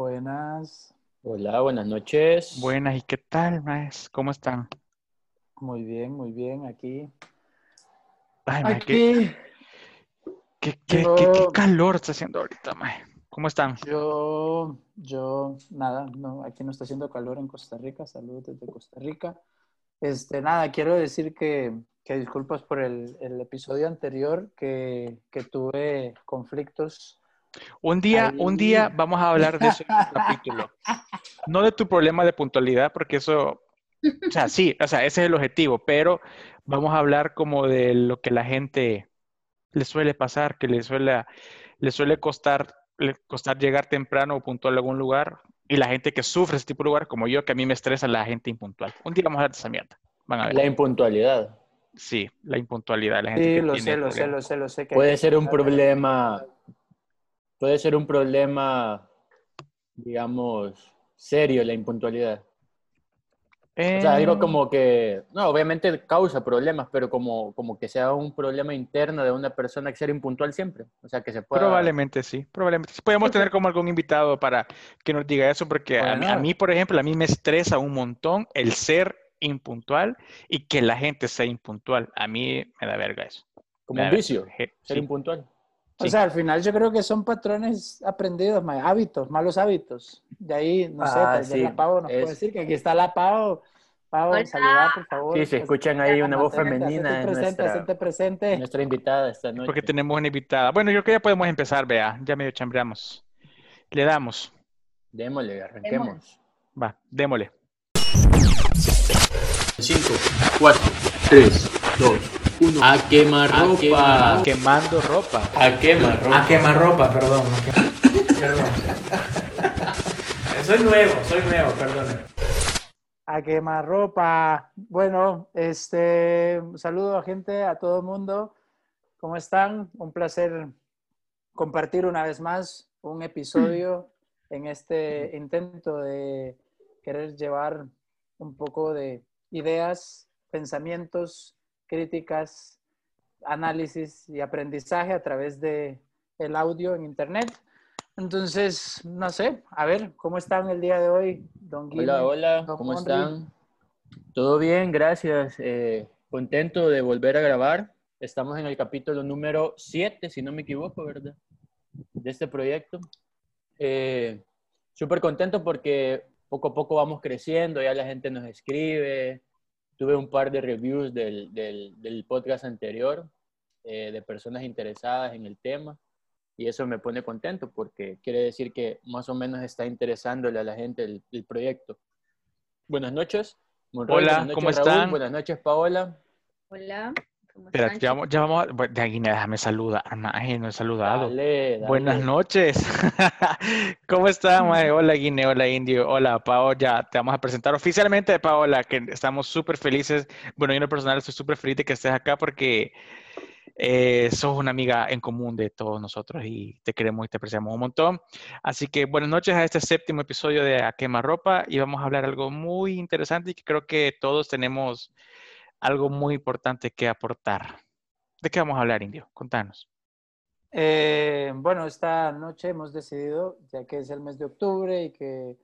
Buenas. Hola, buenas noches. Buenas, ¿y qué tal, maes? ¿Cómo están? Muy bien, muy bien, aquí. Ay, Aquí, qué, qué- qué- yo- qué- qué calor está haciendo ahorita, mae. ¿Cómo están? yo, yo, nada, no, aquí no está haciendo calor en Costa Rica. Saludos desde Costa Rica. Este, nada, quiero decir que, que disculpas por el, el episodio anterior que, que tuve conflictos. Un día, un día vamos a hablar de eso en un capítulo. No de tu problema de puntualidad, porque eso, o sea, sí, o sea, ese es el objetivo, pero vamos a hablar como de lo que la gente le suele pasar, que le suele, le suele costar, le costar llegar temprano o puntual a algún lugar, y la gente que sufre ese tipo de lugar, como yo, que a mí me estresa la gente impuntual. Un día vamos a hablar de esa mierda. Van a ver. La impuntualidad Sí, la impuntualidad, la gente Sí, que lo tiene sé, lo sé, lo sé, lo sé. puede ser un problema, puede ser un problema, digamos, serio la impuntualidad. O sea, algo Eh, como que, no, obviamente causa problemas, pero como, como que sea un problema interno de una persona que sea impuntual siempre. O sea, que se pueda... Probablemente sí, probablemente. Podemos tener como algún invitado para que nos diga eso, porque a mí, a Bueno. mí, por ejemplo, a mí me estresa un montón el ser impuntual y que la gente sea impuntual. A mí me da verga eso. Como un vicio, ser sí. impuntual. O Sí. sea, al final yo creo que son patrones aprendidos, hábitos, malos hábitos. De ahí, no sé, Ah, sí, la Pau nos es- puede decir que aquí está la. Pau, Hola. saludar, por favor. Sí, se escuchan ahí una voz femenina, presente, nuestra- hacete presente. Nuestra invitada esta noche. Porque tenemos una invitada. Bueno, yo creo que ya podemos empezar, vea. Ya medio chambreamos. Le damos. Démosle, arranquemos. Va, démosle. 5, 4, 3, 2, 1. A quemar ropa. Quemando ropa. A quemar ropa. A quemarropa, perdón. a quema- Perdón. soy nuevo, soy nuevo, perdón. A quemarropa. Bueno, este, un saludo a gente, a todo el mundo. ¿Cómo están? Un placer compartir una vez más un episodio en este intento de querer llevar un poco de ideas, pensamientos, críticas, análisis y aprendizaje a través de el audio en internet. Entonces, no sé, a ver, ¿cómo están el día de hoy, don Guillermo? Hola, hola, Don ¿cómo Henry. están? Todo bien, gracias. Eh, contento de volver a grabar. Estamos en el capítulo número 7, si no me equivoco, ¿verdad? De este proyecto. Eh, Súper contento porque poco a poco vamos creciendo, ya la gente nos escribe. Tuve un par de reviews del, del- del podcast anterior eh, de personas interesadas en el tema y eso me pone contento porque quiere decir que más o menos está interesándole a la gente el, el proyecto. Buenas noches. Monroy, Hola, buenas noches, ¿cómo Raúl, están? Buenas noches, Paola. Hola, ¿cómo Espera, están? ya vamos, ya vamos a... bueno, De Guinea, déjame saludar. Ay, no he saludado. Dale, dale. Buenas noches. ¿Cómo están, mae? Hola, Guinea, hola, Indio, hola, Pao. Ya te vamos a presentar oficialmente, Paola, que estamos súper felices. Bueno, yo en lo personal estoy súper feliz de que estés acá porque eh, sos una amiga en común de todos nosotros y te queremos y te apreciamos un montón. Así que buenas noches a este séptimo episodio de A Quemarropa y vamos a hablar algo muy interesante y que creo que todos tenemos algo muy importante que aportar. ¿De qué vamos a hablar, Indio? Contanos. Eh, bueno, esta noche hemos decidido, ya que es el mes de octubre y que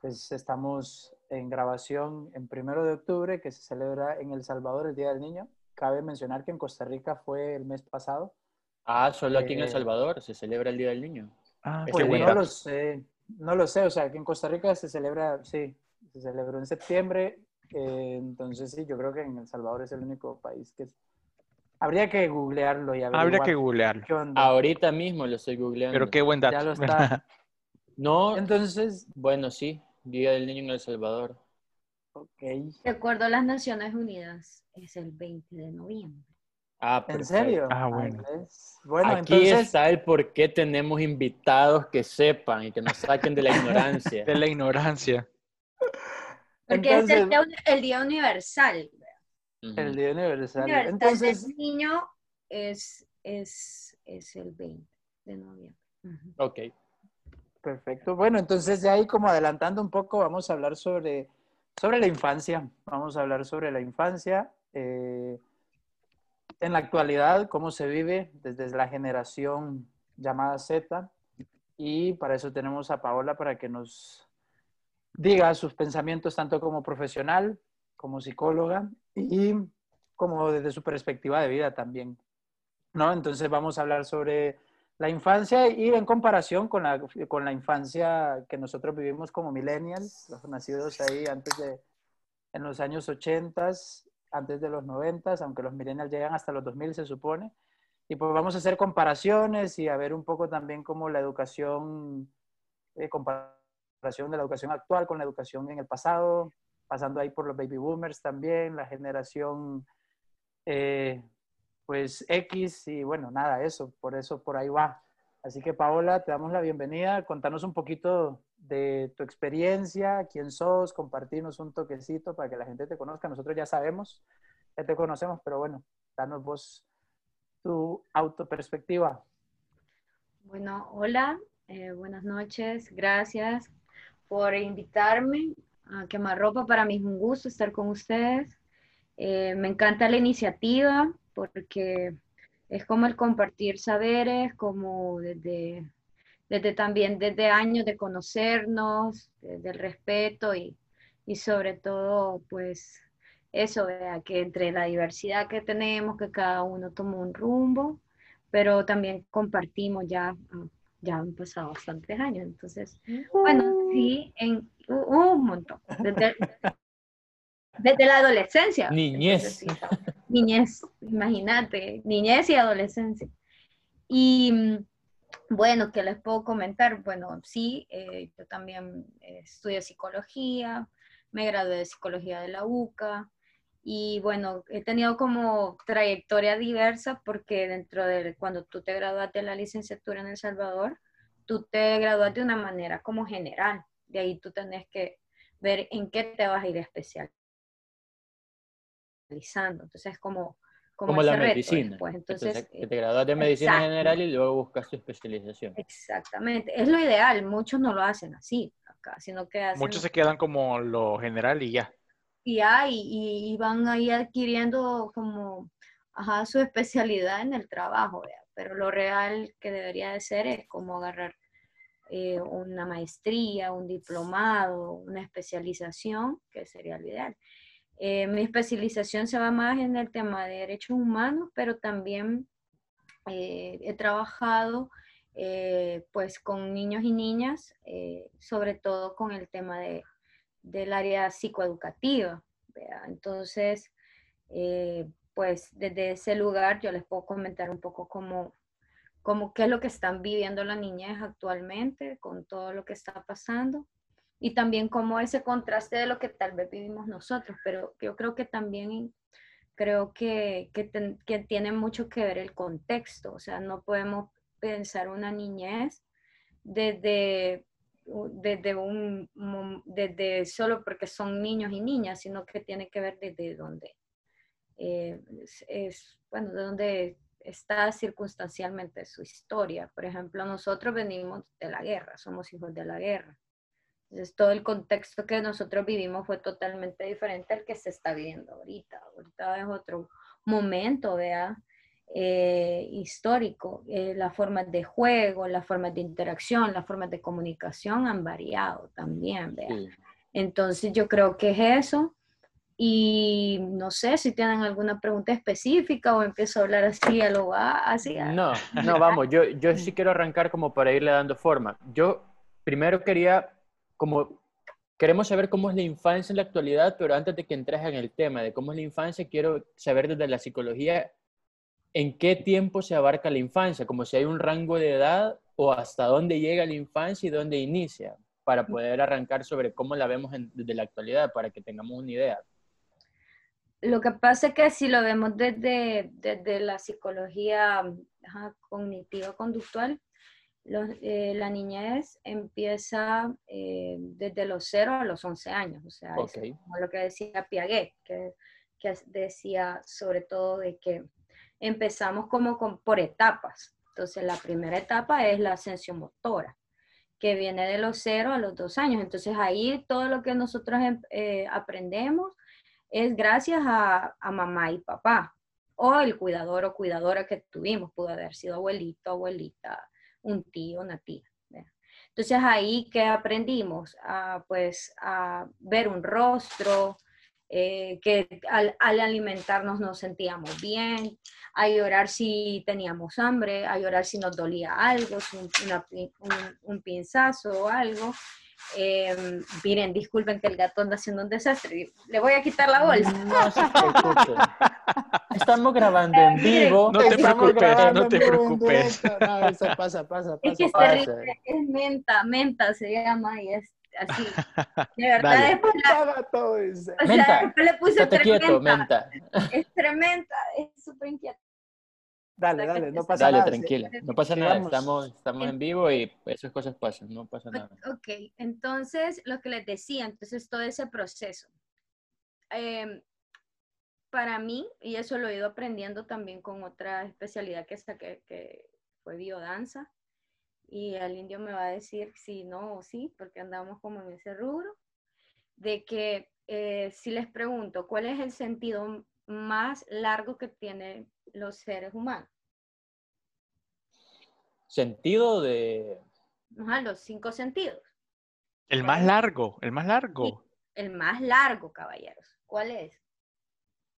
pues estamos en grabación en primero de octubre, que se celebra en El Salvador el Día del Niño. Cabe mencionar que en Costa Rica fue el mes pasado. Ah, solo aquí en El Eh, Salvador se celebra el Día del Niño. Ah, Qué Pues no lo sé, no lo sé, o sea, que en Costa Rica se celebra, sí, se celebró en septiembre, eh, entonces sí, yo creo que en El Salvador es el único país que... Habría que googlearlo y Habría que googlearlo. qué onda. Ahorita mismo lo estoy googleando. Pero qué buen dato. Ya lo está. No, Entonces, bueno, sí. Día del Niño en El Salvador. ok. De acuerdo a las Naciones Unidas, es el 20 de noviembre. Ah, ¿En serio? Ah, bueno. Bueno, Aquí entonces, está el por qué tenemos invitados que sepan y que nos saquen de la ignorancia. De la ignorancia. Porque es el día, el día universal. El Día Universal. universal Entonces, niño es, es, es el 20 de noviembre. Ok. perfecto. Bueno, entonces ya ahí como adelantando un poco, vamos a hablar sobre, sobre la infancia. Vamos a hablar sobre la infancia. eh, en la actualidad, cómo se vive desde la generación llamada Z y para eso tenemos a Paola para que nos diga sus pensamientos tanto como profesional, como psicóloga y como desde su perspectiva de vida también. ¿no? Entonces vamos a hablar sobre la infancia y en comparación con la, con la infancia que nosotros vivimos como millennials, los nacidos ahí antes de, en los años 80, antes de los 90, aunque los millennials llegan hasta los 2000 se supone. Y pues vamos a hacer comparaciones y a ver un poco también cómo la educación, eh, comparación de la educación actual con la educación en el pasado, pasando ahí por los baby boomers también, la generación eh, pues X y bueno, nada, eso, por eso por ahí va. Así que Paola, te damos la bienvenida, contanos un poquito de tu experiencia, quién sos, compartirnos un toquecito para que la gente te conozca. Nosotros ya sabemos, ya te conocemos, pero bueno, danos vos tu autoperspectiva. Bueno, hola, eh, buenas noches, gracias por invitarme a quemar ropa. Para mí es un gusto estar con ustedes. Eh, me encanta la iniciativa porque es como el compartir saberes, como desde, desde también desde años de conocernos, del respeto y, y, sobre todo, pues eso, vea, que entre la diversidad que tenemos, que cada uno toma un rumbo, pero también compartimos ya, ya han pasado bastantes años, entonces, bueno, sí, en un montón, desde, desde la adolescencia. Niñez. Niñez, imagínate, niñez y adolescencia. Y mm, bueno, ¿qué les puedo comentar? Bueno, sí, eh, yo también eh, estudio psicología, me gradué de psicología de la UCA y bueno, he tenido como trayectoria diversa porque dentro de cuando tú te graduaste de la licenciatura en El Salvador, tú te graduaste de una manera como general, de ahí tú tenés que ver en qué te vas a ir especial entonces, como, como, la medicina. Pues, entonces, que te gradúas de medicina general y luego buscas tu especialización. Exactamente. Es lo ideal. Muchos no lo hacen así acá, sino que hacen... Muchos se quedan como lo general y ya. Y ya, y, van ahí adquiriendo como su especialidad en el trabajo, pero lo real que debería de ser es como agarrar eh, una maestría, un diplomado, una especialización, que sería lo ideal. Eh, mi especialización se va más en el tema de derechos humanos, pero también eh, he trabajado pues con niños y niñas, sobre todo con el tema de, del área psicoeducativa. Entonces, pues desde ese lugar yo les puedo comentar un poco cómo, cómo qué es lo que están viviendo las niñas actualmente con todo lo que está pasando y también como ese contraste de lo que tal vez vivimos nosotros, pero yo creo que también creo que, que, tiene mucho que ver el contexto, o sea, no podemos pensar una niñez desde, desde, un, desde solo porque son niños y niñas, sino que tiene que ver desde dónde eh, es, bueno, de dónde está circunstancialmente su historia. Por ejemplo, nosotros venimos de la guerra, somos hijos de la guerra. Entonces, todo el contexto que nosotros vivimos fue totalmente diferente al que se está viviendo ahorita. Ahorita es otro momento, vea, eh, histórico. Eh, las formas de juego, las formas de interacción, las formas de comunicación han variado también, vea. Entonces, yo creo que es eso. Y no sé si tienen alguna pregunta específica o empiezo a hablar así a lo va, así. No, no, vamos, yo, yo sí quiero arrancar como para irle dando forma. Yo primero quería como queremos saber cómo es la infancia en la actualidad, pero antes de que entres en el tema de cómo es la infancia, quiero saber desde la psicología en qué tiempo se abarca la infancia, como si hay un rango de edad o hasta dónde llega la infancia y dónde inicia, para poder arrancar sobre cómo la vemos desde la actualidad, para que tengamos una idea. Lo que pasa es que si lo vemos desde, desde la psicología cognitiva conductual, eh, la niñez empieza eh, desde los 0 a los 11 años, o sea, como lo que decía Piaget, que, que, decía sobre todo de que empezamos como por etapas. Entonces, la primera etapa es la ascensión motora, que viene de los 0 a los 2 años. Entonces, ahí todo lo que nosotros em, eh, aprendemos es gracias a, a mamá y papá, o el cuidador o cuidadora que tuvimos, pudo haber sido abuelito, abuelita, un tío, una tía. Entonces ahí que aprendimos a, pues, a ver un rostro, eh, que al, al, alimentarnos nos sentíamos bien, a llorar si teníamos hambre, a llorar si nos dolía algo, si un, una, un, un pinzazo o algo. Eh, miren, disculpen que el gato anda haciendo un desastre. Le voy a quitar la bolsa. No se preocupe. Estamos grabando en vivo. No te preocupes, no te preocupes. No, eso pasa, pasa, Es que pasa. es terrible, es menta, menta se llama y es así. De verdad, Dale. después, la- todo, dice. o sea, Menta, después le puse Estate quieto, tremenda. menta. Es tremenda, es súper inquieta. Dale, dale, no pasa Dale, nada. tranquila. No pasa nada. Estamos, estamos en vivo y esas cosas pasan. No pasa nada. Ok, entonces lo que les decía, entonces todo ese proceso. Em, para mí, y eso lo he ido aprendiendo también con otra especialidad que saqué, que fue biodanza, y el indio me va a decir si no o sí, porque andamos como en ese rubro, de que eh, si les pregunto cuál es el sentido más largo que tienen los seres humanos, Sentido de. Ajá, los cinco sentidos. El más largo, el más largo. El más largo, caballeros. ¿Cuál es?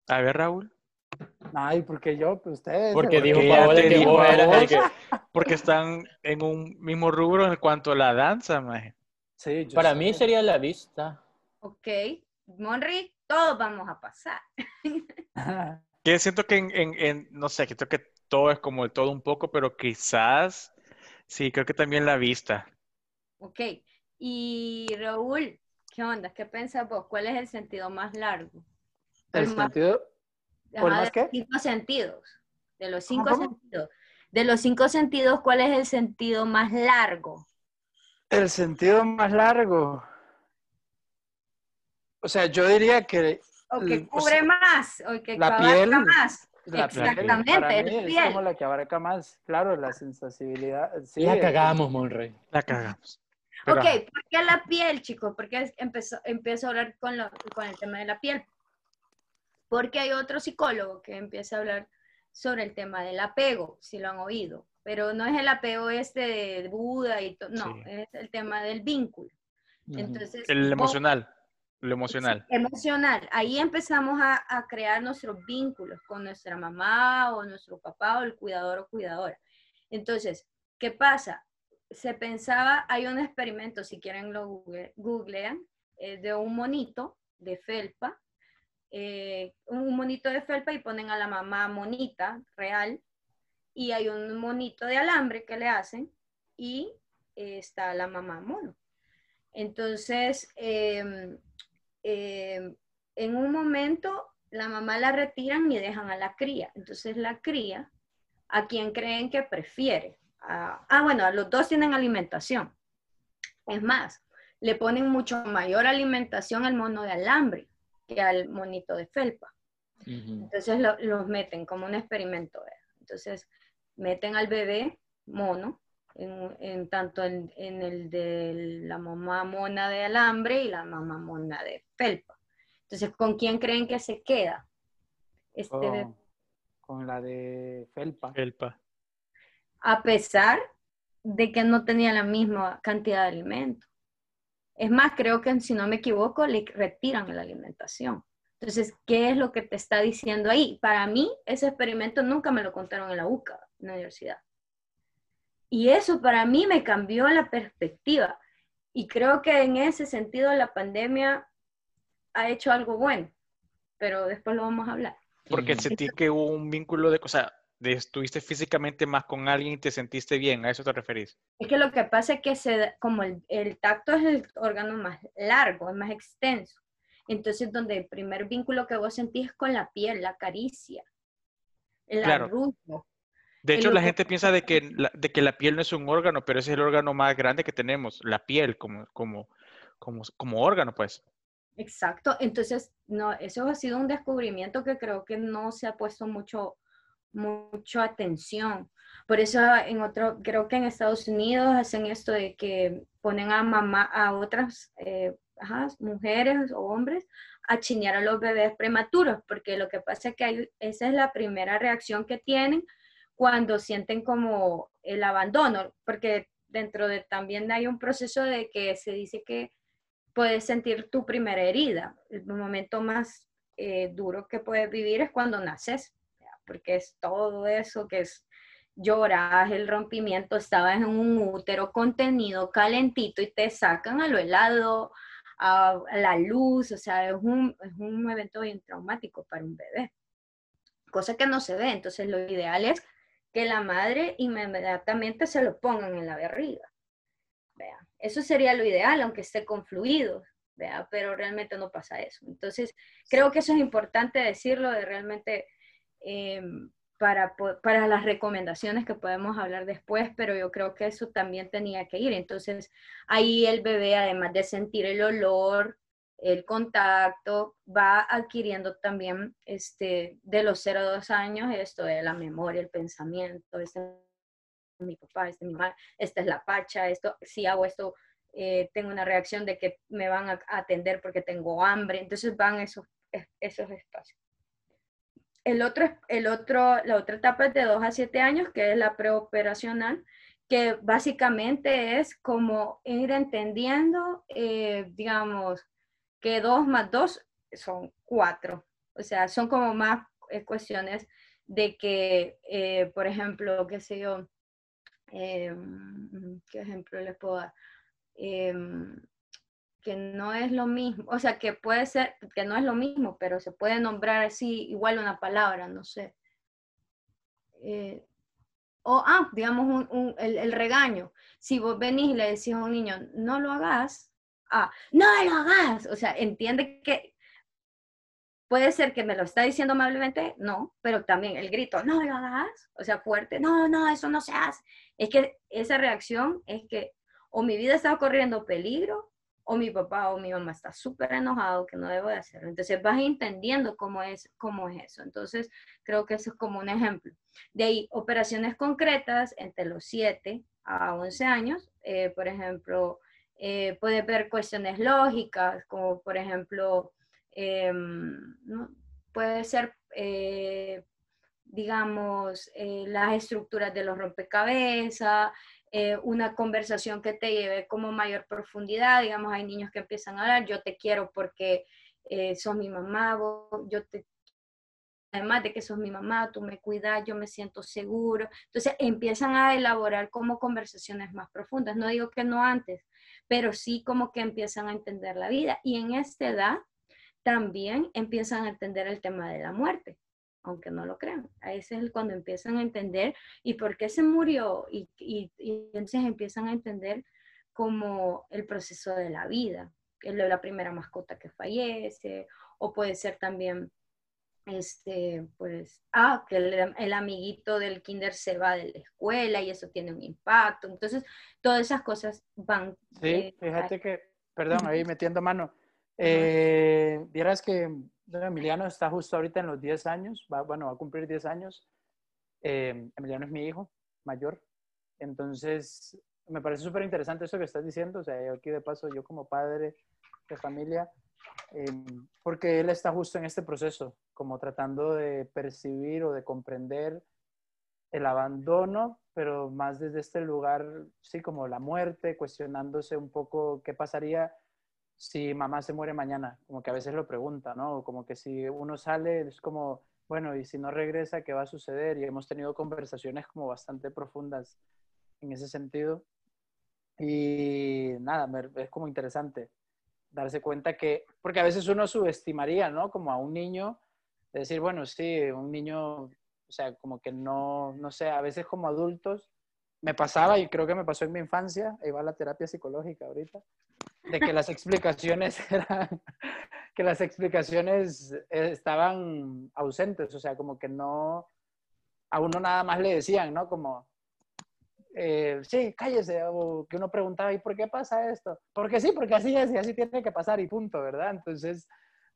A ver, Raúl. Ay, porque yo, pues ustedes. Porque ¿por dijo Paola que vos eras el que. Porque están en un mismo rubro en cuanto a la danza, maje. Sí, yo Para sé. mí sería la vista. Ok, Monri, todos vamos a pasar. Que siento que en, en- en- no sé, que creo que todo es como el todo un poco, pero quizás, sí, creo que también la vista. Ok, y Raúl, ¿qué onda? ¿Qué piensas vos? ¿Cuál es el sentido más largo? El El más- sentido. ¿Cuál Ajá, más de qué? los cinco sentidos. De los cinco ¿cómo? sentidos. De los cinco sentidos, ¿cuál es el sentido más largo? El sentido más largo. O sea, yo diría que O que o cubre sea, más, o que la abarca piel, más. la piel Exactamente, para es mí es piel. como la que abarca más. Claro, la sensibilidad. Sí, la el- cagamos, Monrey. La cagamos. Pero, Ok. ¿por qué la piel, chicos? ¿Por qué empezó, empiezo a hablar con, lo- con el tema de la piel? Porque hay otro psicólogo que empieza a hablar sobre el tema del apego, si lo han oído. Pero no es el apego este de Buda y todo, no, Sí. es el tema del vínculo. Entonces, el vos- emocional, lo emocional. Sí, emocional. Ahí empezamos a, a crear nuestros vínculos con nuestra mamá o nuestro papá o el cuidador o cuidadora. Entonces, ¿qué pasa? Se pensaba, hay un experimento, si quieren lo google- googlean, eh, de un monito de felpa, eh, un monito de felpa y ponen a la mamá monita real y hay un monito de alambre que le hacen y eh, está la mamá mono. Entonces, em, em, en un momento la mamá la retiran y dejan a la cría. Entonces la cría, ¿a quién creen que prefiere? A- ah, bueno, los dos tienen alimentación. Es más, le ponen mucho mayor alimentación al mono de alambre que al monito de felpa. Entonces lo- los meten como un experimento. ¿verdad? Entonces meten al bebé mono, en, en tanto en, en el de la mamá mona de alambre y la mamá mona de felpa. Entonces, ¿con quién creen que se queda? Este bebé? con, con la de Felpa. Felpa. a pesar de que no tenía la misma cantidad de alimento. Es más, creo que si no me equivoco, le retiran la alimentación. Entonces, ¿qué es lo que te está diciendo ahí? Para mí, ese experimento nunca me lo contaron en la UCA, en la universidad. Y eso para mí me cambió la perspectiva. Y creo que en ese sentido la pandemia ha hecho algo bueno, pero después lo vamos a hablar. Porque sentí que hubo un vínculo de, o sea, estuviste físicamente más con alguien y te sentiste bien, ¿a eso te referís? Es que lo que pasa es que se, como el, el tacto es el órgano más largo, es más extenso. Entonces, donde el primer vínculo que vos sentís es con la piel, la caricia, el Claro. arrullo. De hecho, la gente piensa de que la, de que la piel no es un órgano, pero ese es el órgano más grande que tenemos, la piel como, como, como, como órgano, pues. Exacto. Entonces, no, eso ha sido un descubrimiento que creo que no se ha puesto mucho, mucho atención. Por eso en otro, creo que en Estados Unidos hacen esto de que ponen a mamá, a otras eh, mujeres o hombres a chinear a los bebés prematuros, porque lo que pasa es que esa es la primera reacción que tienen cuando sienten como el abandono, porque dentro de también hay un proceso de que se dice que puedes sentir tu primera herida. El momento más eh, duro que puedes vivir es cuando naces, porque es todo eso que es lloras, el rompimiento, estabas en un útero contenido calentito y te sacan a lo helado, a, la luz, o sea, es un, es un evento bien traumático para un bebé, cosa que no se ve, entonces lo ideal es que la madre inmediatamente se lo pongan en la barriga. Vea, eso sería lo ideal, aunque esté con fluidos, vea, pero realmente no pasa eso. Entonces, creo que eso es importante decirlo, de realmente em, para, para las recomendaciones que podemos hablar después, pero yo creo que eso también tenía que ir. Entonces, ahí el bebé, además de sentir el olor, el contacto, va adquiriendo también este, de los 0 a 2 años esto de la memoria, el pensamiento, este es mi papá, este es mi mamá, esta es la pacha, esto, si hago esto, eh, tengo una reacción de que me van a atender porque tengo hambre, entonces van esos, esos espacios. El otro, el otro, la otra etapa es de 2 a 7 años, que es la preoperacional, que básicamente es como ir entendiendo, eh, digamos, que 2 más 2 son 4. O sea, son como más eh, cuestiones de que, eh, por ejemplo, qué sé yo, em, ¿qué ejemplo les puedo dar? Que no es lo mismo, o sea, que puede ser, que no es lo mismo, pero se puede nombrar así igual una palabra, no sé. Eh, o, ah, digamos, el, regaño. Si vos venís y le decís a un niño, no lo hagas, ah, no lo hagas. O sea, entiende que puede ser que me lo está diciendo amablemente, no, pero también el grito, no lo hagas, o sea, fuerte, no, no, eso no se hace. Es que esa reacción es que o mi vida está corriendo peligro o mi papá o mi mamá está súper enojado que no debo de hacerlo. Entonces vas entendiendo cómo es, cómo es eso. Entonces creo que eso es como un ejemplo. De ahí, operaciones concretas entre los 7 a 11 años, eh, por ejemplo, eh, puede ver cuestiones lógicas, como por ejemplo, em, puede ser, eh, digamos, las estructuras de los rompecabezas, eh, una conversación que te lleve como mayor profundidad. Digamos, hay niños que empiezan a hablar, yo te quiero porque eh, sos mi mamá, yo te además de que sos mi mamá, tú me cuidas, yo me siento seguro. Entonces empiezan a elaborar como conversaciones más profundas. No digo que no antes, pero sí como que empiezan a entender la vida. Y en esta edad también empiezan a entender el tema de la muerte aunque no lo crean. A ese es cuando empiezan a entender y por qué se murió y, y, entonces empiezan a entender como el proceso de la vida, la primera mascota que fallece, o puede ser también, este, pues, ah, que el, amiguito del kinder se va de la escuela y eso tiene un impacto. Entonces, todas esas cosas van. Sí, fíjate que, perdón, ahí metiendo mano. Eh, vieras que Emiliano está justo ahorita en los 10 años, va, bueno, va a cumplir 10 años. Eh, Emiliano es mi hijo mayor. Entonces, me parece súper interesante eso que estás diciendo. O sea, aquí de paso, yo como padre de familia, eh, porque él está justo en este proceso, como tratando de percibir o de comprender el abandono, pero más desde este lugar, sí, como la muerte, cuestionándose un poco qué pasaría si mamá se muere mañana, como que a veces lo pregunta, ¿no? Como que si uno sale, es como, bueno, y si no regresa, ¿qué va a suceder? Y hemos tenido conversaciones como bastante profundas en ese sentido. Y nada, es como interesante darse cuenta que, porque a veces uno subestimaría, ¿no? Como a un niño, decir, bueno, sí, un niño, o sea, como que no, no sé, a veces como adultos, me pasaba y creo que me pasó en mi infancia, ahí va la terapia psicológica ahorita, de que las explicaciones que las explicaciones estaban ausentes, o sea, como que no, a uno nada más le decían, ¿no? Como, eh, sí, cállese, o que uno preguntaba, ¿y por qué pasa esto? Porque sí, porque así es y así tiene que pasar y punto, ¿verdad? Entonces,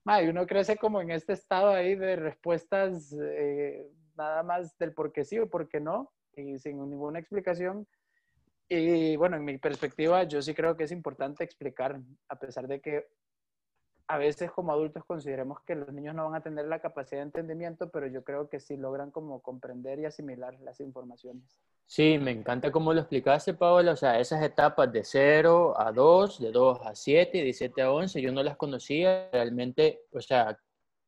madre, uno crece como en este estado ahí de respuestas eh, nada más del por qué sí o por qué no, y sin ninguna explicación. Y bueno, en mi perspectiva, yo sí creo que es importante explicar, a pesar de que a veces como adultos consideremos que los niños no van a tener la capacidad de entendimiento, pero yo creo que sí logran como comprender y asimilar las informaciones. Sí, me encanta cómo lo explicaste, Paola. O sea, esas etapas de 0 a 2, de 2 a 7, de 7 a 11, yo no las conocía realmente. O sea,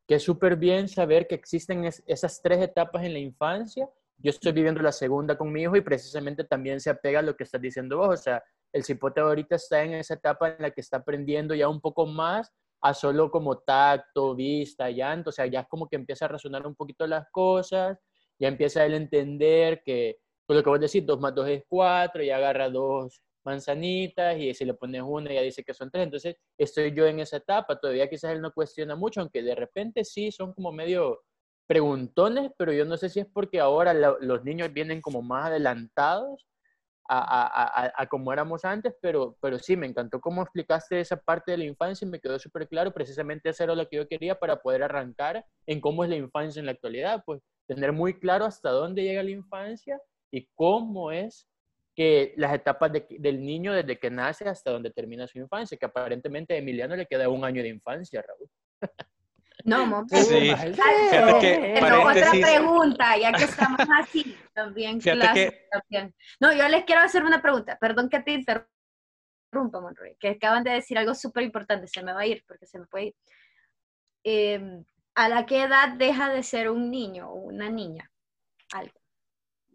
que súper bien saber que existen esas tres etapas en la infancia. Yo estoy viviendo la segunda con mi hijo y precisamente también se apega a lo que estás diciendo vos. O sea, el cipote ahorita está en esa etapa en la que está aprendiendo ya un poco más a solo como tacto, vista, llanto, o sea, ya es como que empieza a razonar un poquito las cosas, ya empieza a él entender que, por lo que vos decís, 2 más 2 es 4, y agarra dos manzanitas y si le pones una ya dice que son tres, entonces estoy yo en esa etapa, todavía quizás él no cuestiona mucho, aunque de repente sí son como medio preguntones, pero yo no sé si es porque ahora los niños vienen como más adelantados a, como éramos antes, pero, pero sí, me encantó cómo explicaste esa parte de la infancia y me quedó súper claro, precisamente eso era lo que yo quería para poder arrancar en cómo es la infancia en la actualidad, pues tener muy claro hasta dónde llega la infancia y cómo es que las etapas del niño desde que nace hasta donde termina su infancia, que aparentemente a Emiliano le queda un año de infancia, Raúl. No, momento. Sí. Otra pregunta, ya que estamos así, también clase, también. No, yo les quiero hacer una pregunta. Perdón que te interrumpa, Monroy, que acaban de decir algo súper importante. Se me va a ir porque se me puede ir. Em, ¿A la qué edad deja de ser un niño o una niña? Algo.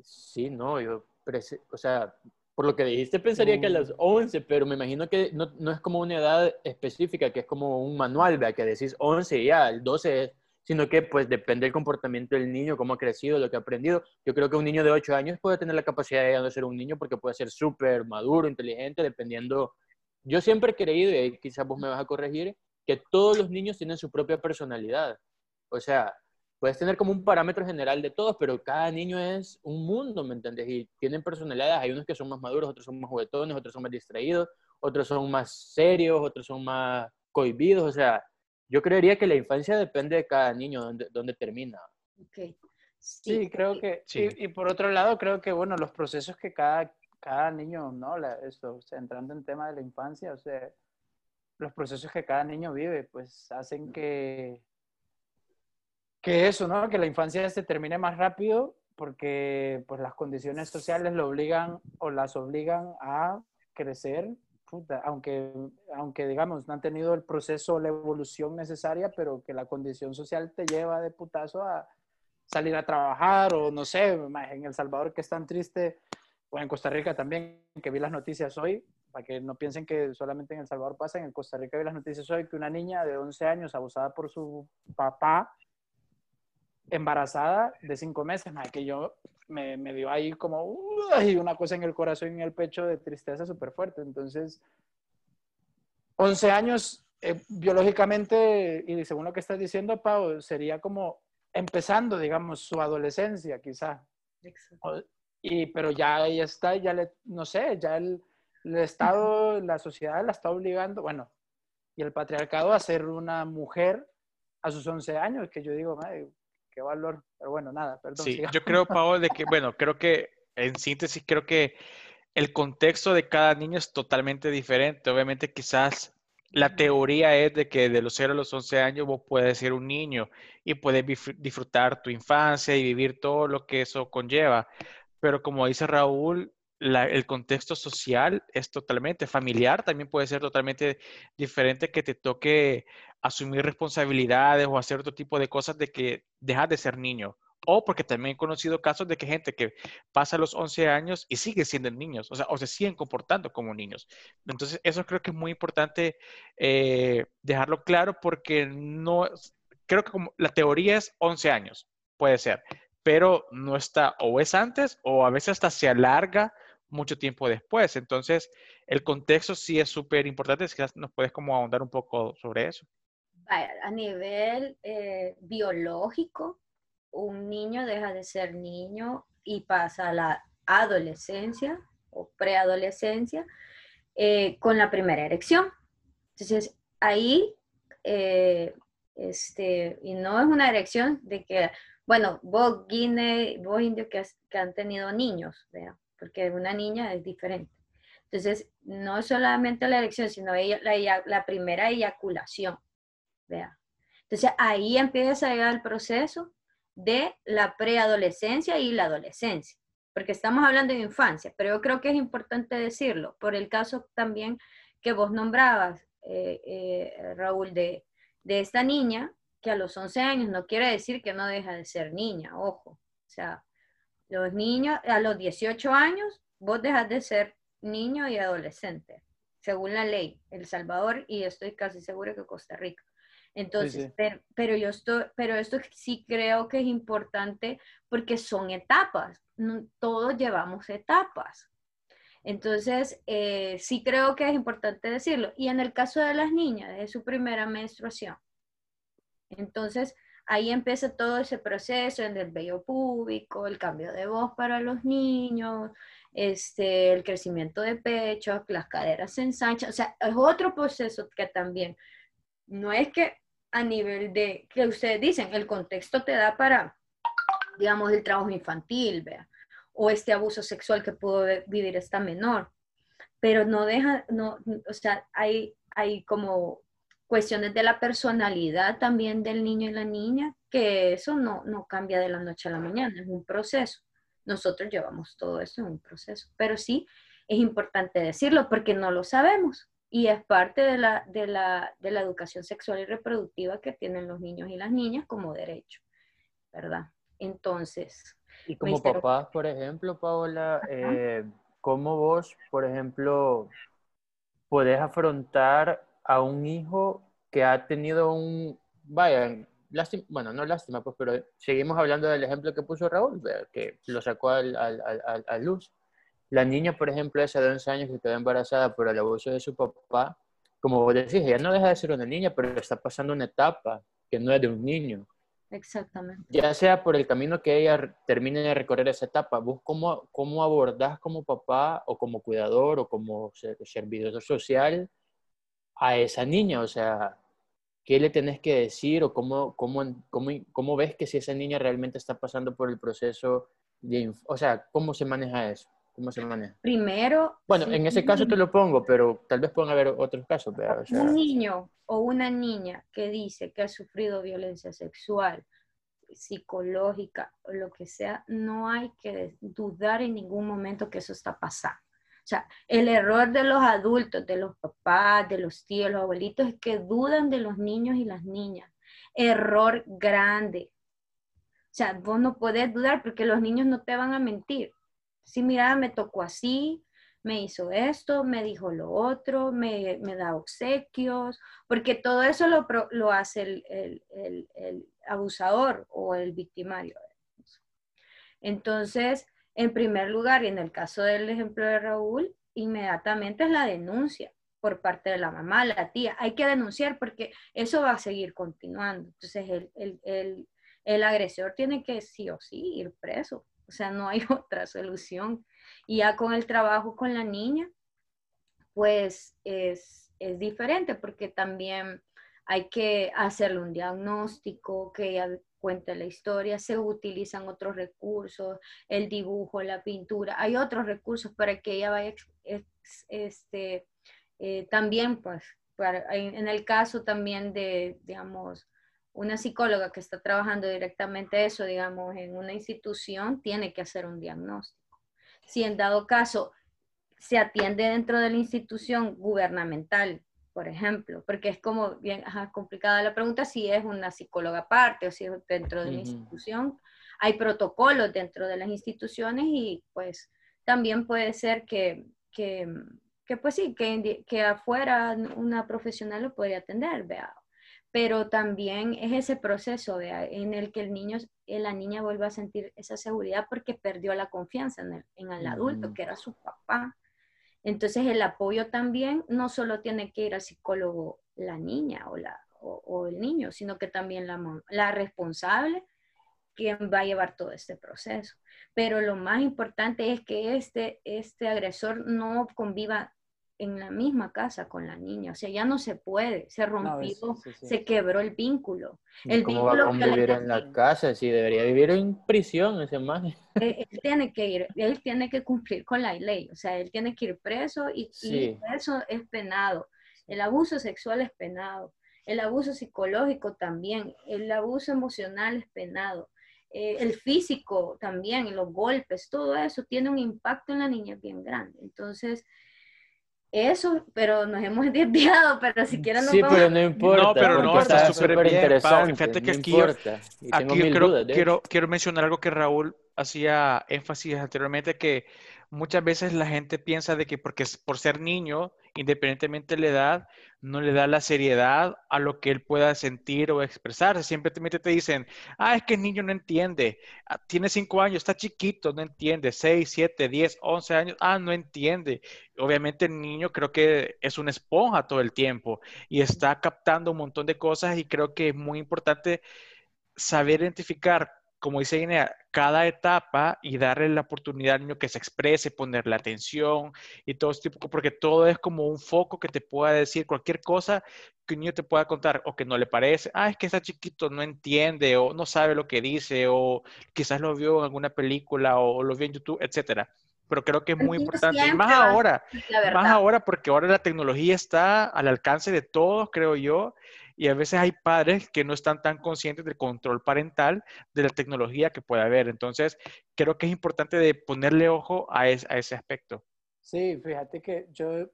Sí, no, yo, o sea, por lo que dijiste, pensaría que a las 11, pero me imagino que no, no, es como una edad específica, que es como un manual, ¿vea? que decís 11 y ya, el 12 es, sino que pues depende del comportamiento del niño, cómo ha crecido, lo que ha aprendido. Yo creo que un niño de 8 años puede tener la capacidad de ser un niño porque puede ser súper maduro, inteligente, dependiendo. Yo siempre he creído, y quizás vos me vas a corregir, que todos los niños tienen su propia personalidad. O sea, puedes tener como un parámetro general de todos, pero cada niño es un mundo, ¿me entiendes? Y tienen personalidades, hay unos que son más maduros, otros son más juguetones, otros son más distraídos, otros son más serios, otros son más cohibidos, o sea, yo creería que la infancia depende de cada niño, donde, donde termina. Okay. Sí, creo que, sí. Y, por otro lado, creo que, bueno, los procesos que cada, cada niño, ¿no? La, esto, entrando en tema de la infancia, o sea, los procesos que cada niño vive, pues hacen que que eso, ¿no? Que la infancia se termine más rápido porque pues las condiciones sociales lo obligan o las obligan a crecer, aunque, aunque digamos no han tenido el proceso o la evolución necesaria, pero que la condición social te lleva de putazo a salir a trabajar o no sé, en El Salvador que es tan triste, o en Costa Rica también, que vi las noticias hoy, para que no piensen que solamente en El Salvador pasa, en Costa Rica vi las noticias hoy que una niña de 11 años abusada por su papá, embarazada de cinco meses, más que yo me, me, dio ahí como una cosa en el corazón y en el pecho de tristeza súper fuerte. Entonces, 11 años eh, biológicamente, y según lo que estás diciendo, Pau, sería como empezando, digamos, su adolescencia, quizá. Y, pero ya ella está, ya le, no sé, ya el, el Estado, la sociedad la está obligando, bueno, y el patriarcado a ser una mujer a sus 11 años, que yo digo, madre, qué valor. Pero bueno, nada, perdón. Sí, yo creo, Pablo, de que, bueno, creo que en síntesis, creo que el contexto de cada niño es totalmente diferente. Obviamente, quizás la teoría es de que de los 0 a los 11 años vos puedes ser un niño y puedes disfrutar tu infancia y vivir todo lo que eso conlleva. Pero como dice Raúl, el contexto social es totalmente familiar, también puede ser totalmente diferente que te toque asumir responsabilidades o hacer otro tipo de cosas de que dejas de ser niño. O porque también he conocido casos de que gente que pasa los 11 años y sigue siendo niños, o sea, o se siguen comportando como niños. Entonces, eso creo que es muy importante eh, dejarlo claro porque no, creo que la teoría es 11 años, puede ser, pero no está, o es antes, o a veces hasta se alarga mucho tiempo después. Entonces, el contexto sí es súper importante. Si nos puedes como ahondar un poco sobre eso. A nivel eh, biológico, un niño deja de ser niño y pasa a la adolescencia o preadolescencia eh, con la primera erección. Entonces, ahí, eh, este, y no es una erección de que, bueno, vos, Guinea, vos indios que, que han tenido niños, ¿verdad? porque una niña es diferente. Entonces, no solamente la erección, sino la, la primera eyaculación. Entonces ahí empieza a llegar el proceso de la preadolescencia y la adolescencia, porque estamos hablando de infancia, pero yo creo que es importante decirlo, por el caso también que vos nombrabas, eh, eh, Raúl, de, de esta niña que a los 11 años no quiere decir que no deja de ser niña, ojo. O sea, los niños a los 18 años, vos dejas de ser niño y adolescente, según la ley, El Salvador y estoy casi seguro que Costa Rica. Entonces, Pero, yo estoy, pero esto sí creo que es importante porque son etapas, todos llevamos etapas. Entonces, eh, sí creo que es importante decirlo. Y en el caso de las niñas, de su primera menstruación. Entonces, ahí empieza todo ese proceso en el vello público, el cambio de voz para los niños, este, el crecimiento de pecho, las caderas se ensanchan. O sea, es otro proceso que también no es que a nivel de, que ustedes dicen, el contexto te da para, digamos, el trabajo infantil, vea, o este abuso sexual que pudo vivir esta menor, pero no deja, no, o sea, hay, hay como cuestiones de la personalidad también del niño y la niña, que eso no, no cambia de la noche a la mañana, es un proceso. Nosotros llevamos todo eso en un proceso, pero sí es importante decirlo porque no lo sabemos y es parte de la, de la, de la educación sexual y reproductiva que tienen los niños y las niñas como derecho, ¿verdad? Entonces... Y como papás, por ejemplo, Paola, eh, ¿cómo vos, por ejemplo, podés afrontar a un hijo que ha tenido un, vaya, lástima, bueno, no lástima, pues, pero seguimos hablando del ejemplo que puso Raúl, que lo sacó a luz la niña, por ejemplo, esa de 11 años que quedó embarazada por el abuso de su papá, como vos decís, ella no deja de ser una niña, pero está pasando una etapa que no es de un niño. Exactamente. Ya sea por el camino que ella termine de recorrer esa etapa, vos cómo, cómo abordás como papá o como cuidador o como servidor social a esa niña, o sea, ¿qué le tenés que decir o cómo, cómo, cómo, cómo ves que si esa niña realmente está pasando por el proceso de, o sea, cómo se maneja eso? ¿Cómo se maneja? Primero. Bueno, en ese caso te lo pongo, pero tal vez puedan haber otros casos. Un niño o una niña que dice que ha sufrido violencia sexual, psicológica o lo que sea, no hay que dudar en ningún momento que eso está pasando. O sea, el error de los adultos, de los papás, de los tíos, los abuelitos, es que dudan de los niños y las niñas. Error grande. O sea, vos no podés dudar porque los niños no te van a mentir sí, mira, me tocó así, me hizo esto, me dijo lo otro, me, da obsequios, porque todo eso lo, lo hace el, abusador o el victimario. Entonces, en primer lugar, y en el caso del ejemplo de Raúl, inmediatamente es la denuncia por parte de la mamá, la tía. Hay que denunciar porque eso va a seguir continuando. Entonces, el, el agresor tiene que sí o sí ir preso. O sea, no hay otra solución. Y ya con el trabajo con la niña, pues es, diferente porque también hay que hacerle un diagnóstico, que ella cuente la historia, se utilizan otros recursos, el dibujo, la pintura, hay otros recursos para que ella vaya, este, eh, también pues, en el caso también de, digamos, una psicóloga que está trabajando directamente eso, digamos, en una institución, tiene que hacer un diagnóstico. Si en dado caso se atiende dentro de la institución gubernamental, por ejemplo, porque es como bien complicada la pregunta si es una psicóloga aparte o si es dentro de la institución. Hay protocolos dentro de las instituciones y pues también puede ser que, que, que pues sí, que, que afuera una profesional lo podría atender, vea, pero también es ese proceso en el que el niño, eh, la niña vuelve a sentir esa seguridad porque perdió la confianza en el, en el adulto, que era su papá. Entonces el apoyo también no solo tiene que ir al psicólogo la niña o, la, o, el niño, sino que también la, la responsable quien va a llevar todo este proceso. Pero lo más importante es que este, este agresor no conviva en la misma casa con la niña, o sea, ya no se puede, se rompió, se quebró el vínculo. El ¿Cómo va a convivir en la casa? Si debería vivir en prisión ese man. Él, tiene que ir, él tiene que cumplir con la ley, o sea, él tiene que ir preso y, eso es penado. El abuso sexual es penado. El abuso psicológico también, el abuso emocional es penado, eh, el físico también, los golpes, todo eso tiene un impacto en la niña bien grande. Entonces, eso, pero nos hemos desviado, pero si quieren Sí, pero no importa. No, pero no, está súper bien, interesante. fíjate que no aquí yo- importa. Y tengo Aquí mil quiero, dudas, quiero, quiero mencionar algo que Raúl hacía énfasis anteriormente, que muchas veces la gente piensa de que porque por ser niño, independientemente de la edad, no le da la seriedad a lo que él pueda sentir o expresar. Simplemente te dicen, ah, es que el niño no entiende, Ah, tiene cinco años, está chiquito, no entiende, seis, siete, diez, once años, ah, no entiende. Obviamente el niño creo que es una esponja todo el tiempo y está captando un montón de cosas y creo que es muy importante saber identificar, como dice Guinea, cada etapa y darle la oportunidad al niño que se exprese, ponerle atención y todo ese tipo, porque todo es como un foco que te pueda decir cualquier cosa que un niño te pueda contar o que no le parece, ah, es que está chiquito, no entiende o no sabe lo que dice o quizás lo vio en alguna película o lo vio en YouTube, etcétera. Pero creo que es muy importante, y más ahora, más ahora porque ahora la tecnología está al alcance de todos, creo yo, y a veces hay padres que no están tan conscientes del control parental de la tecnología que puede haber. Entonces, creo que es importante de ponerle ojo a, es- a ese aspecto. Sí, fíjate que yo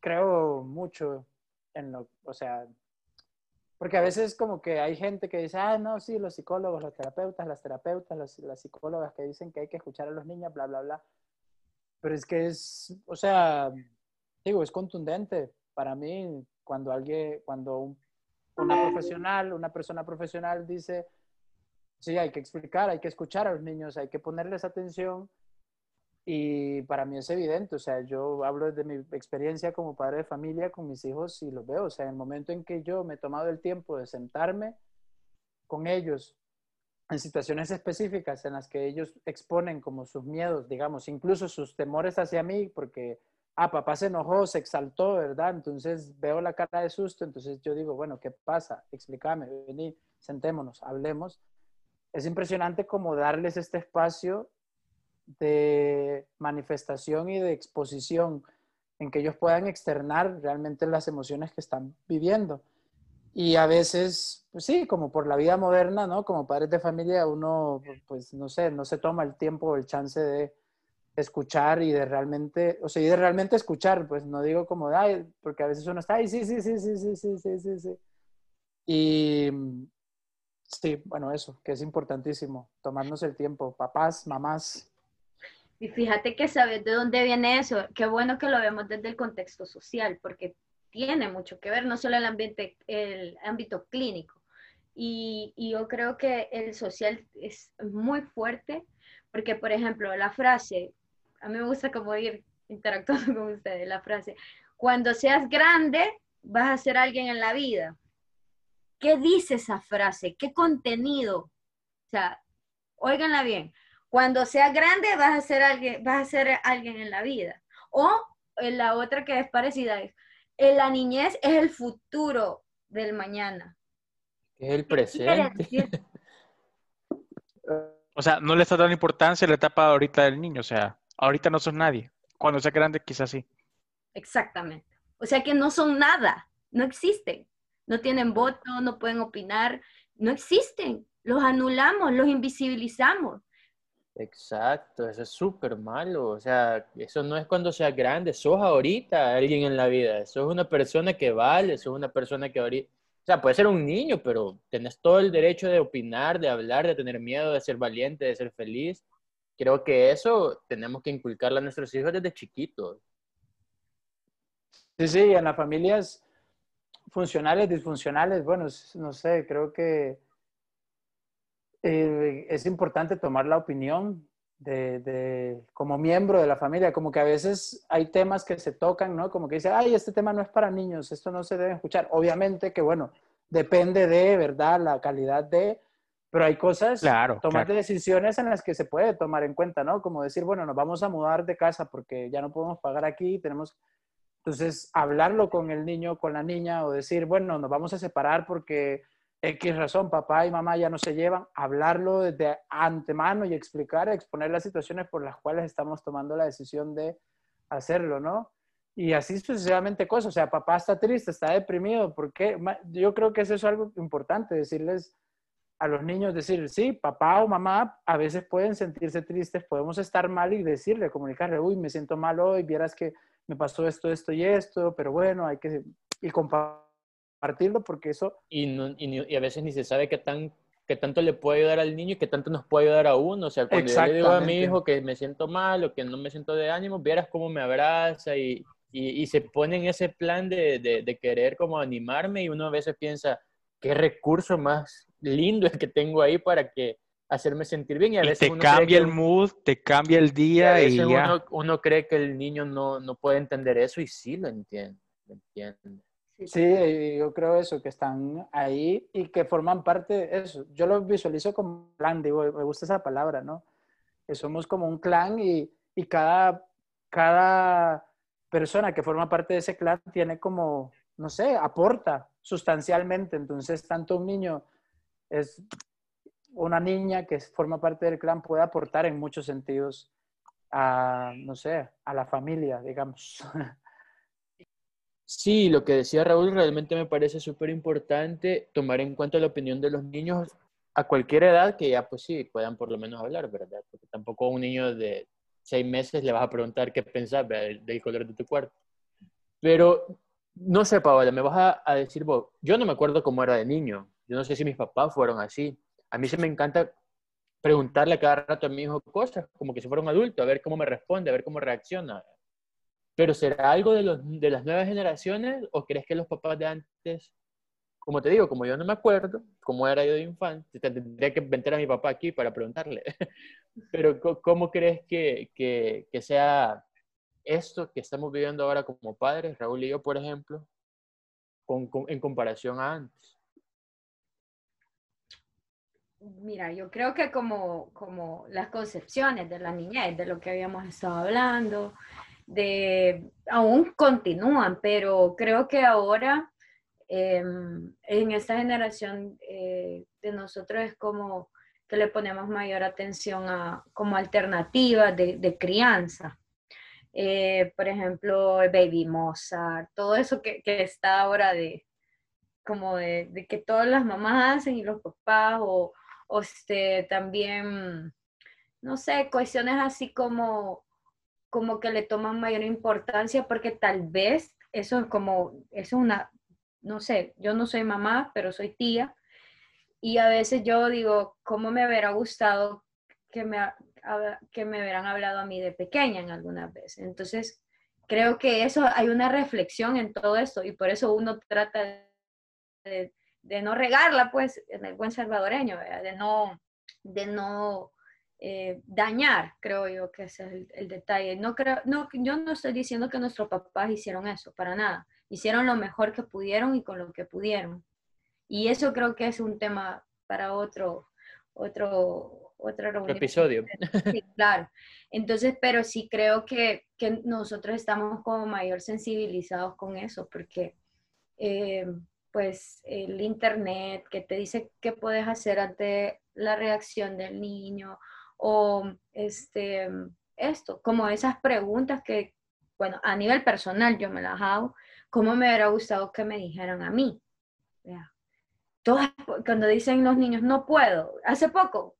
creo mucho en lo, o sea, porque a veces como que hay gente que dice, ah, no, sí, los psicólogos, los terapeutas, las terapeutas, los- las psicólogas que dicen que hay que escuchar a los niños, bla, bla, bla. Pero es que es, o sea, digo, es contundente para mí cuando alguien, cuando un- una profesional, una persona profesional dice, sí, hay que explicar, hay que escuchar a los niños, hay que ponerles atención. Y para mí es evidente, o sea, yo hablo desde mi experiencia como padre de familia con mis hijos y los veo, o sea, en el momento en que yo me he tomado el tiempo de sentarme con ellos en situaciones específicas en las que ellos exponen como sus miedos, digamos, incluso sus temores hacia mí, porque, ah, papá se enojó, se exaltó, ¿verdad? Entonces veo la cara de susto, entonces yo digo, bueno, ¿qué pasa? Explícame, vení, sentémonos, hablemos. Es impresionante como darles este espacio de manifestación y de exposición en que ellos puedan externar realmente las emociones que están viviendo. Y a veces, pues sí, como por la vida moderna, ¿no? Como padres de familia, uno, pues no sé, no se toma el tiempo o el chance de escuchar y de realmente, o sea, y de realmente escuchar, pues no digo como, porque a veces uno está, ay, sí, sí, sí, sí, sí, sí, sí, sí, sí. Y sí, bueno, eso, que es importantísimo, tomarnos el tiempo, papás, mamás. Y fíjate que sabes de dónde viene eso. Qué bueno que lo vemos desde el contexto social, porque tiene mucho que ver, no solo el ambiente, el ámbito clínico. Y, y yo creo que el social es muy fuerte, porque, por ejemplo, la frase, a mí me gusta como ir interactuando con ustedes, la frase, cuando seas grande, vas a ser alguien en la vida. ¿Qué dice esa frase? ¿Qué contenido? O sea, óiganla bien cuando seas grande vas a ser alguien, vas a ser alguien en la vida. O en la otra que es parecida es, en la niñez es el futuro del mañana. Es el ¿Qué quiere presente. O sea, no le está dando importancia la etapa ahorita del niño. O sea, ahorita no sos nadie. Cuando sea grande, quizás sí. Exactamente. O sea que no son nada, no existen. No tienen voto, no pueden opinar, no existen. Los anulamos, los invisibilizamos. Exacto, eso es súper malo. O sea, eso no es cuando seas grande, sos ahorita alguien en la vida. Sos una persona que vale, sos una persona que ahorita. O sea, puede ser un niño, pero tenés todo el derecho de opinar, de hablar, de tener miedo, de ser valiente, de ser feliz. Creo que eso tenemos que inculcarle a nuestros hijos desde chiquitos. Sí, sí, en las familias funcionales, disfuncionales, bueno, no sé, creo que eh, es importante tomar la opinión de, de- como miembro de la familia, como que a veces hay temas que se tocan, ¿no? Como que dice, ay, este tema no es para niños, esto no se debe escuchar. Obviamente que, bueno, depende de, ¿verdad?, la calidad de, pero hay cosas, Claro, tomar claro. decisiones en las que se puede tomar en cuenta, ¿no? Como decir, bueno, nos vamos a mudar de casa porque ya no podemos pagar aquí, tenemos entonces, hablarlo con el niño, con la niña, o decir, bueno, nos vamos a separar porque X razón, papá y mamá ya no se llevan, hablarlo desde antemano y explicar, exponer las situaciones por las cuales estamos tomando la decisión de hacerlo, ¿no? y así sucesivamente cosas. O sea, papá está triste, está deprimido. ¿Por qué? Ma- Yo creo que eso es algo importante, decirles a los niños, decir, sí, papá o mamá a veces pueden sentirse tristes, podemos estar mal y decirle, comunicarle, uy, me siento mal hoy, vieras que me pasó esto, esto y esto, pero bueno, hay que y compartirlo porque eso y, no- y ni- y a veces ni se sabe qué, tan, qué tanto le puede ayudar al niño y qué tanto nos puede ayudar a uno. O sea, cuando yo le digo a mi hijo que me siento mal o que no me siento de ánimo, vieras cómo me abraza y, y, y se pone en ese plan de, de, de querer como animarme y uno a veces piensa, qué recurso más lindo el que tengo ahí para que hacerme sentir bien y a Y veces te uno cambia que- el mood, te cambia el y a día y, ya. uno, uno cree que el niño no, no puede entender eso y sí lo entiende. Lo entiende. Sí, yo creo eso, que están ahí y que forman parte de eso. Yo lo visualizo como un clan, digo, me gusta esa palabra, ¿no? Que somos como un clan y, y cada, cada persona que forma parte de ese clan tiene como, no sé, aporta sustancialmente. Entonces, tanto un niño es una niña que forma parte del clan puede aportar en muchos sentidos a, no sé, a la familia, digamos. Sí, lo que decía Raúl realmente me parece súper importante tomar en cuenta la opinión de los niños a cualquier edad que ya pues sí puedan por lo menos hablar, ¿verdad? Porque tampoco a un niño de seis meses le vas a preguntar qué pensás del color de tu cuarto. Pero no sé, Paola, me vas a, a decir vos, yo no me acuerdo cómo era de niño, yo no sé si mis papás fueron así. A mí se me encanta preguntarle cada rato a mi hijo cosas, como que si fuera un adulto, a ver cómo me responde, a ver cómo reacciona. Pero ¿será algo de, los, de las nuevas generaciones o crees que los papás de antes, como te digo, como yo no me acuerdo cómo era yo de infante, te- tendría que inventar a mi papá aquí para preguntarle, pero ¿cómo crees que, que, que sea esto que estamos viviendo ahora como padres, Raúl y yo, por ejemplo, con, con- en comparación a antes? Mira, yo creo que como, como las concepciones de la niñez, de lo que habíamos estado hablando, de aún continúan, pero creo que ahora em, en esta generación eh, de nosotros es como que le ponemos mayor atención a como alternativas de, crianza. Eh, por ejemplo, Baby Mozart, todo eso que, que está ahora de como de que todas las mamás hacen y los papás o, o este, también, no sé, cuestiones así como, como que le toman mayor importancia porque tal vez eso es como, eso es una, no sé, yo no soy mamá, pero soy tía y a veces yo digo, ¿cómo me hubiera gustado que me, que me hubieran hablado a mí de pequeña en algunas veces? Entonces, creo que eso, hay una reflexión en todo esto y por eso uno trata de, de no regarla, pues, en el buen salvadoreño, ¿verdad? de no, de no eh, dañar, creo yo que ese es el, el detalle. No creo, no, yo no estoy diciendo que nuestros papás hicieron eso, para nada. Hicieron lo mejor que pudieron y con lo que pudieron. Y eso creo que es un tema para otro, otro, Otro reunión. episodio. Sí, claro. Entonces, pero sí creo que, que nosotros estamos como mayor sensibilizados con eso, porque eh, pues el internet que te dice qué puedes hacer ante la reacción del niño o este, esto, como esas preguntas que, bueno, a nivel personal yo me las hago, ¿cómo me hubiera gustado que me dijeran a mí? Vea. Todas, cuando dicen los niños, no puedo. Hace poco,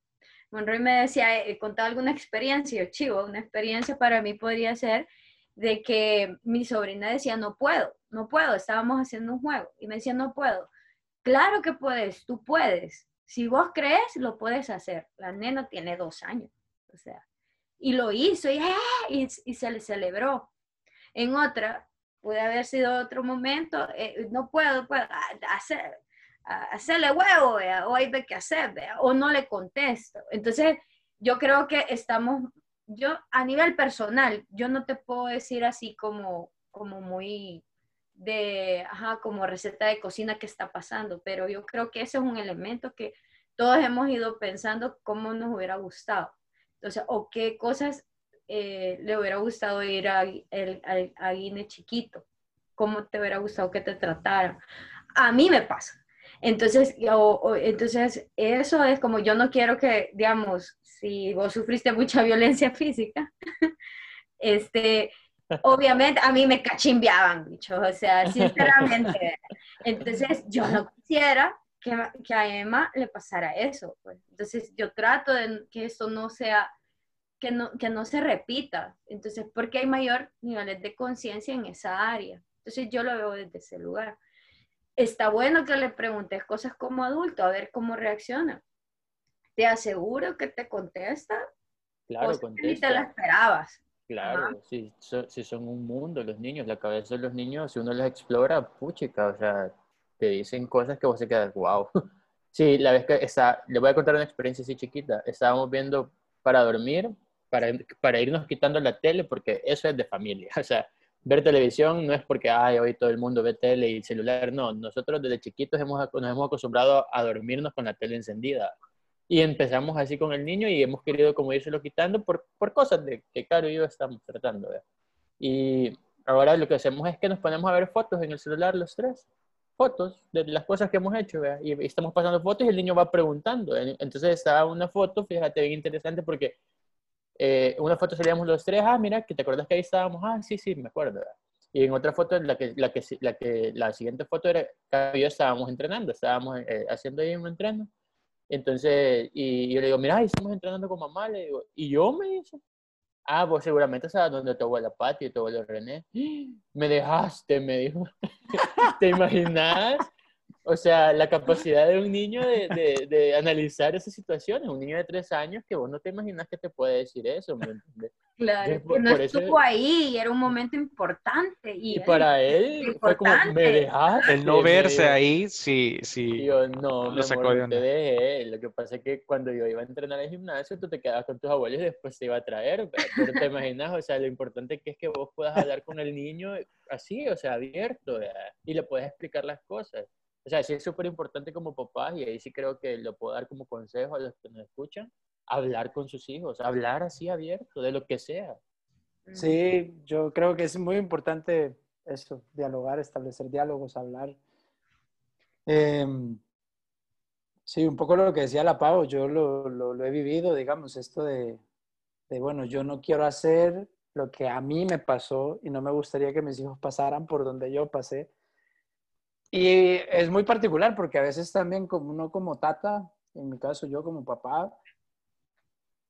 Monroy me decía, eh, contaba alguna experiencia, chivo, una experiencia para mí podría ser de que mi sobrina decía, no puedo, no puedo, estábamos haciendo un juego y me decía, no puedo. Claro que puedes, tú puedes. Si vos crees, lo puedes hacer. La nena tiene dos años, o sea, y lo hizo y, ¡ah! y, se le celebró. En otra, puede haber sido otro momento, eh, no puedo, puedo ah, hacer, ah, hacerle huevo, vea, o hay qué hacer, vea, o no le contesto. Entonces, yo creo que estamos, yo a nivel personal, yo no te puedo decir así como, como muy de, ajá, como receta de cocina que está pasando, pero yo creo que ese es un elemento que todos hemos ido pensando cómo nos hubiera gustado. Entonces, o qué cosas eh, le hubiera gustado ir a, el, Guine chiquito, cómo te hubiera gustado que te trataran. A mí me pasa. Entonces, o, o, entonces, eso es como yo no quiero que, digamos, si vos sufriste mucha violencia física, este, obviamente a mí me cachimbeaban, bicho, o sea, sinceramente. Entonces, yo no quisiera que, que a Emma le pasara eso. Pues. Entonces, yo trato de que esto no sea, que no, que no se repita. Entonces, porque hay mayor niveles de conciencia en esa área. Entonces, yo lo veo desde ese lugar. Está bueno que le preguntes cosas como adulto, a ver cómo reacciona. Te aseguro que te contesta. Claro, cosas que ni te contesta. la esperabas. Claro, si, so- si son un mundo los niños, la cabeza de los niños, si uno los explora, puchica, o sea, te dicen cosas que vos se quedas, wow. Sí, la vez que está, le voy a contar una experiencia así chiquita. Estábamos viendo para dormir, para, para irnos quitando la tele, porque eso es de familia. O sea, ver televisión no es porque, ay, hoy todo el mundo ve tele y celular. No, nosotros desde chiquitos hemos, nos hemos acostumbrado a dormirnos con la tele encendida. Y empezamos así con el niño y hemos querido como írselo quitando por, por cosas de que Caro y yo estamos tratando. Y ahora lo que hacemos es que nos ponemos a ver fotos en el celular los tres. Fotos de las cosas que hemos hecho, ¿verdad? Y estamos pasando fotos y el niño va preguntando. Entonces estaba una foto, fíjate, bien interesante porque eh, una foto salíamos los tres, ah, mira, que te acuerdas que ahí estábamos, ah, sí, sí, me acuerdo. Y en otra foto, la que, la que, la que, la siguiente foto era, y yo estábamos entrenando, estábamos eh, haciendo ahí un entreno. Entonces, y yo le digo, mira, ahí estamos entrenando con mamá, le digo, y yo me dice, ah, vos seguramente sabes dónde tu abuela Pati y tu abuelo René. Me dejaste, me dijo. ¿Te imaginas? O sea, la capacidad de un niño de, de, de analizar esas situaciones, un niño de tres años que vos no te imaginas que te puede decir eso, ¿me entiendes? Claro, que no por eso- estuvo ahí y era un momento importante. Y, Y para él fue como, me dejaste. El no verse ahí, sí, sí. yo, no, Lo sacó amor, de no te dejé. Lo que pasa es que cuando yo iba a entrenar al gimnasio, tú te quedabas con tus abuelos y después te iba a traer. Pero pero te imaginas, o sea, lo importante que es que vos puedas hablar con el niño así, o sea, abierto, ¿verdad? y le puedes explicar las cosas. O sea, sí es súper importante como papás, y ahí sí creo que lo puedo dar como consejo a los que nos escuchan, hablar con sus hijos, hablar así abierto, de lo que sea. Sí, yo creo que es muy importante eso, dialogar, establecer diálogos, hablar. Em, sí, un poco lo que decía la Pau, yo lo, lo- lo he vivido, digamos, esto de, de, bueno, yo no quiero hacer lo que a mí me pasó y no me gustaría que mis hijos pasaran por donde yo pasé. Y es muy particular porque a veces también como uno como tata, en mi caso yo como papá,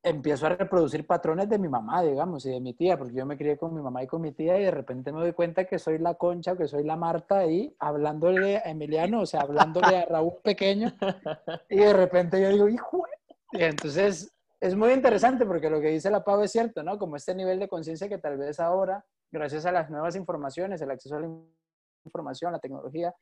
empiezo a reproducir patrones de mi mamá, digamos, y de mi tía, porque yo me crié con mi mamá y con mi tía y de repente me doy cuenta que soy la Concha, que soy la Marta ahí, hablándole a Emiliano, o sea, hablándole a Raúl pequeño, y de repente yo digo, hijo, de-". y entonces es muy interesante porque lo que dice la Pau es cierto, ¿no? Como este nivel de conciencia que tal vez ahora, gracias a las nuevas informaciones, el acceso a la información, la tecnología,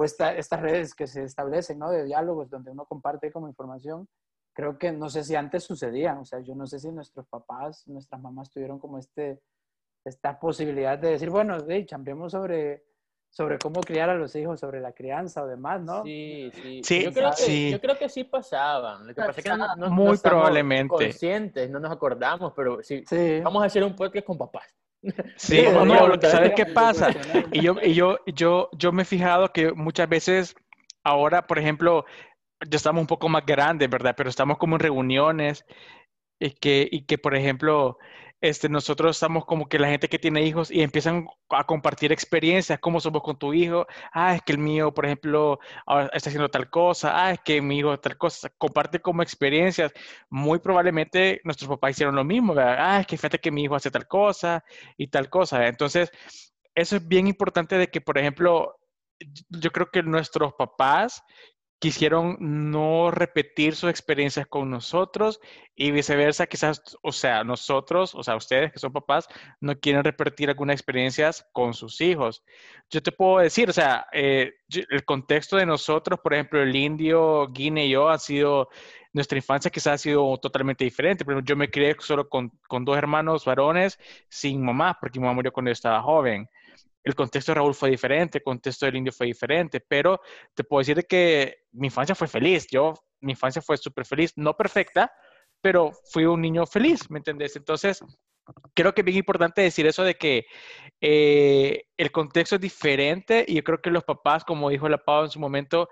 pues esta- estas redes que se establecen, ¿no? De diálogos donde uno comparte como información, creo que no sé si antes sucedían, o sea, yo no sé si nuestros papás, nuestras mamás tuvieron como este, esta posibilidad de decir, bueno, hey, chambeemos sobre, sobre cómo criar a los hijos, sobre la crianza o demás, ¿no? Sí, sí. Sí, yo, creo que, sí. yo creo que sí pasaban. Lo que pasa es que no, no- no Muy estamos probablemente. conscientes, no nos acordamos, pero sí. Sí. Vamos a hacer un podcast con papás. Sí, no, que- ¿sabes qué pasa? Y yo, y yo, yo, yo me he fijado que muchas veces ahora, por ejemplo, ya estamos un poco más grandes, ¿verdad? Pero estamos como en reuniones y que, y que por ejemplo, este, nosotros estamos como que la gente que tiene hijos y empiezan a compartir experiencias, cómo somos con tu hijo, ah, es que el mío, por ejemplo, ahora está haciendo tal cosa, ah, es que mi hijo tal cosa, comparte como experiencias. Muy probablemente nuestros papás hicieron lo mismo. Ah, es que fíjate que mi hijo hace tal cosa y tal cosa. Entonces, eso es bien importante de que, por ejemplo, yo creo que nuestros papás quisieron no repetir sus experiencias con nosotros y viceversa, quizás, o sea, nosotros, o sea, ustedes que son papás, no quieren repetir algunas experiencias con sus hijos. Yo te puedo decir, o sea, eh, el contexto de nosotros, por ejemplo, el indio, Guine y yo, ha sido, nuestra infancia quizás ha sido totalmente diferente. Ejemplo, yo me crié solo con, con dos hermanos varones sin mamá, porque mi mamá murió cuando yo estaba joven. El contexto de Raúl fue diferente, el contexto del indio fue diferente, pero te puedo decir de que mi infancia fue feliz. Yo, mi infancia fue súper feliz, no perfecta, pero fui un niño feliz, ¿me entendés? Entonces, creo que es bien importante decir eso de que eh, el contexto es diferente y yo creo que los papás, como dijo la Pau en su momento,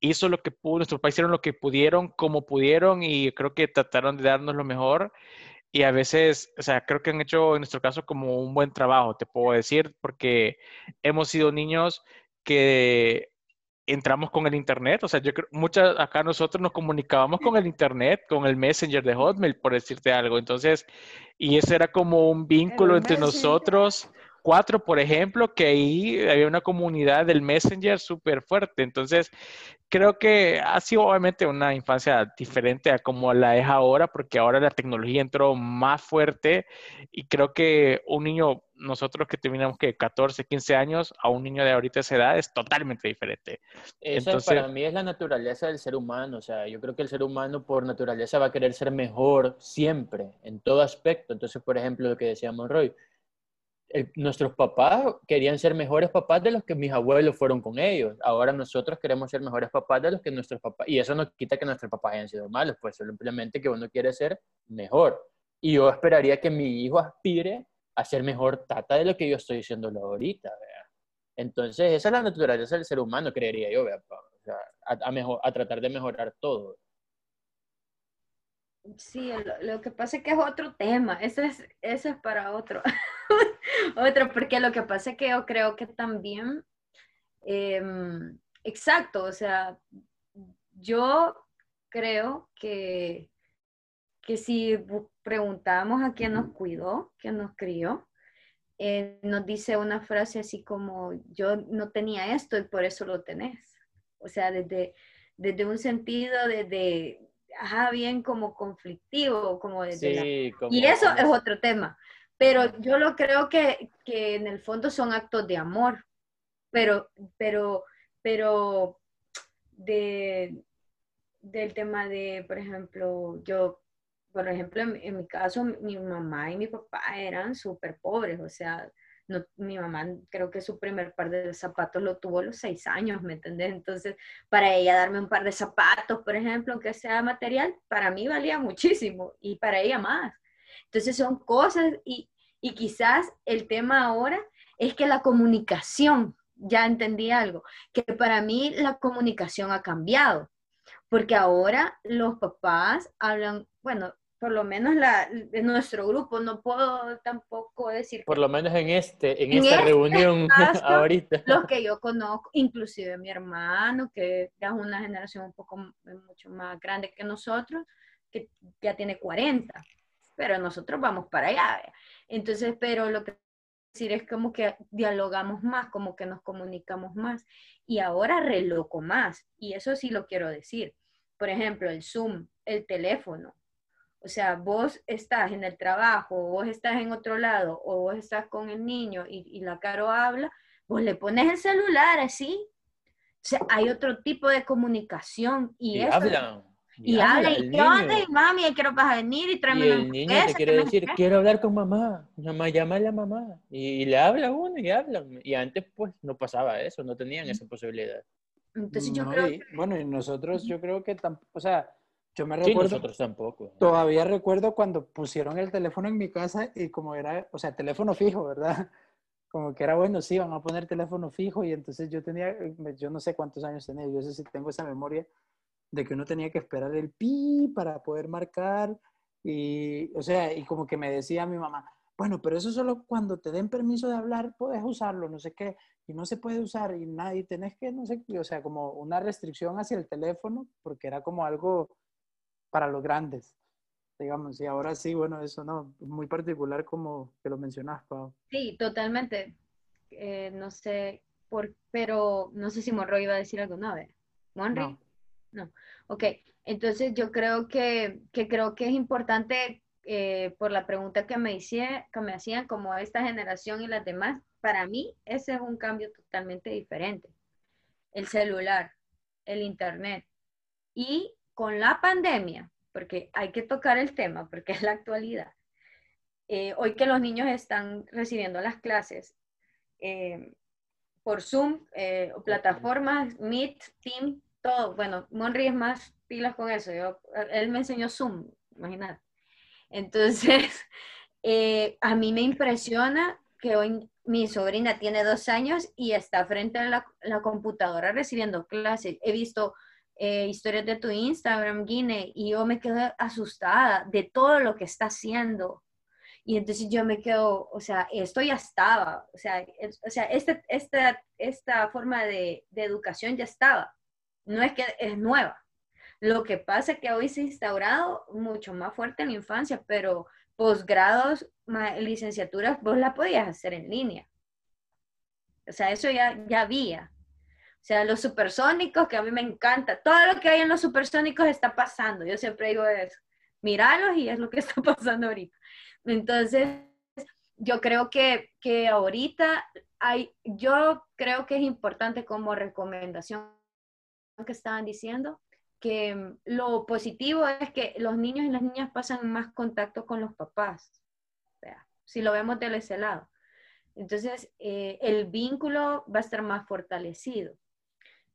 hizo lo que pudo, nuestros papás hicieron lo que pudieron, como pudieron y creo que trataron de darnos lo mejor. Y a veces, o sea, creo que han hecho en nuestro caso como un buen trabajo, te puedo decir, porque hemos sido niños que entramos con el internet, o sea, yo creo, muchas acá nosotros nos comunicábamos con el internet, con el Messenger de Hotmail, por decirte algo, entonces, y eso era como un vínculo entre nosotros cuatro, por ejemplo, que ahí había una comunidad del Messenger súper fuerte. Entonces, creo que ha sido obviamente una infancia diferente a como la es ahora, porque ahora la tecnología entró más fuerte y creo que un niño, nosotros que terminamos que 14, 15 años, a un niño de ahorita esa edad es totalmente diferente. Eso para mí es la naturaleza del ser humano, o sea, yo creo que el ser humano por naturaleza va a querer ser mejor siempre, en todo aspecto. Entonces, por ejemplo, lo que decíamos Roy, nuestros papás querían ser mejores papás de los que mis abuelos fueron con ellos. Ahora nosotros queremos ser mejores papás de los que nuestros papás. Y eso no quita que nuestros papás hayan sido malos, pues simplemente que uno quiere ser mejor. Y yo esperaría que mi hijo aspire a ser mejor tata de lo que yo estoy diciendo ahorita. Entonces, esa es la naturaleza del ser humano, creería yo, a, mejor, a tratar de mejorar todo. Sí, lo, que pasa es que es otro tema, ese es, ese es para otro, otro, porque lo que pasa es que yo creo que también, em, exacto, o sea, yo creo que, que si preguntamos a quién nos cuidó, quién nos crió, eh, nos dice una frase así como, yo no tenía esto y por eso lo tenés. O sea, desde, desde un sentido de ajá, bien como conflictivo, como de, Y eso es otro tema. Pero yo lo creo que, que, en el fondo son actos de amor, pero, pero, pero de, del tema de, por ejemplo, yo, por ejemplo, en mi caso, mi mamá y mi papá eran súper pobres, o sea, mi mamá creo que su primer par de zapatos lo tuvo a los seis años, ¿me entendés? Entonces, para ella darme un par de zapatos, por ejemplo, aunque sea material, para mí valía muchísimo y para ella más. Entonces son cosas y, y quizás el tema ahora es que la comunicación, ya entendí algo, que para mí la comunicación ha cambiado, porque ahora los papás hablan, bueno, por lo menos la, de nuestro grupo, no puedo tampoco decir. Por lo menos en, este, en, esta este reunión ahorita. Los que yo conozco, inclusive mi hermano, que ya es una generación un poco mucho más grande que nosotros, que ya tiene 40, pero nosotros vamos para allá. Entonces, pero lo que decir es como que dialogamos más, como que nos comunicamos más. Y ahora reloco más, y eso sí lo quiero decir. Por ejemplo, el Zoom, el teléfono o sea, vos estás en el trabajo, vos estás en otro lado, o vos estás con el niño y, la caro habla, vos le pones el celular así. O sea, hay otro tipo de comunicación. Y, hablan. Y, hablan, y qué onda, y mami, quiero para venir y tráeme Y el niño te quiere decir, quiero hablar con mamá, mamá, llama a la mamá. Y, le habla uno y hablan. Y antes, pues, no pasaba eso, no tenían esa posibilidad. Entonces yo creo Bueno, y nosotros, yo creo que, o sea, yo me recuerdo. nosotros tampoco. Todavía recuerdo cuando pusieron el teléfono en mi casa y como era, o sea, teléfono fijo, ¿verdad? Como que era bueno, sí, van a poner teléfono fijo y entonces yo tenía, yo no sé cuántos años tenía, yo sé si tengo esa memoria de que uno tenía que esperar el pi para poder marcar y, o sea, y como que me decía mi mamá, bueno, pero eso solo cuando te den permiso de hablar puedes usarlo, no sé qué, y no se puede usar y nadie, tenés que, no sé, o sea, como una restricción hacia el teléfono, porque era como algo para los grandes, digamos. Y ahora sí, bueno, eso no, muy particular como que lo mencionas, Pau. Sí, totalmente. Eh, no sé, por, pero no sé si Monroy iba a decir algo, ¿no? ¿Monroy? No. no. Ok, entonces yo creo que, que creo que es importante eh, por la pregunta que me, hice, que me hacían, como esta generación y las demás, para mí ese es un cambio totalmente diferente. El celular, el internet y con la pandemia, porque hay que tocar el tema, porque es la actualidad, eh, hoy que los niños están recibiendo las clases eh, por Zoom, eh, plataformas, Meet, Team, todo. Bueno, Monry es más pilas con eso. él me enseñó Zoom, imagínate. Entonces, a mí me impresiona que hoy mi sobrina tiene dos años y está frente a la, la computadora recibiendo clases. He visto eh, historias de tu Instagram, Guine, y yo me quedo asustada de todo lo que está haciendo. Y entonces yo me quedo, o sea, esto ya estaba, o sea, es- o sea este, esta, esta forma de, de educación ya estaba, no es que es nueva. Lo que pasa es que hoy se ha instaurado mucho más fuerte en la infancia, pero posgrados, licenciaturas, vos la podías hacer en línea. O sea, eso ya, ya había. O sea, los supersónicos, que a mí me encanta, todo lo que hay en los supersónicos está pasando. Yo siempre digo eso, míralos y es lo que está pasando ahorita. Entonces, yo creo que, que ahorita hay, yo creo que es importante como recomendación que estaban diciendo, que mm, lo positivo es que los niños y las niñas pasan más contacto con los papás. O si lo vemos de ese lado. Entonces, eh, el vínculo va a estar más fortalecido.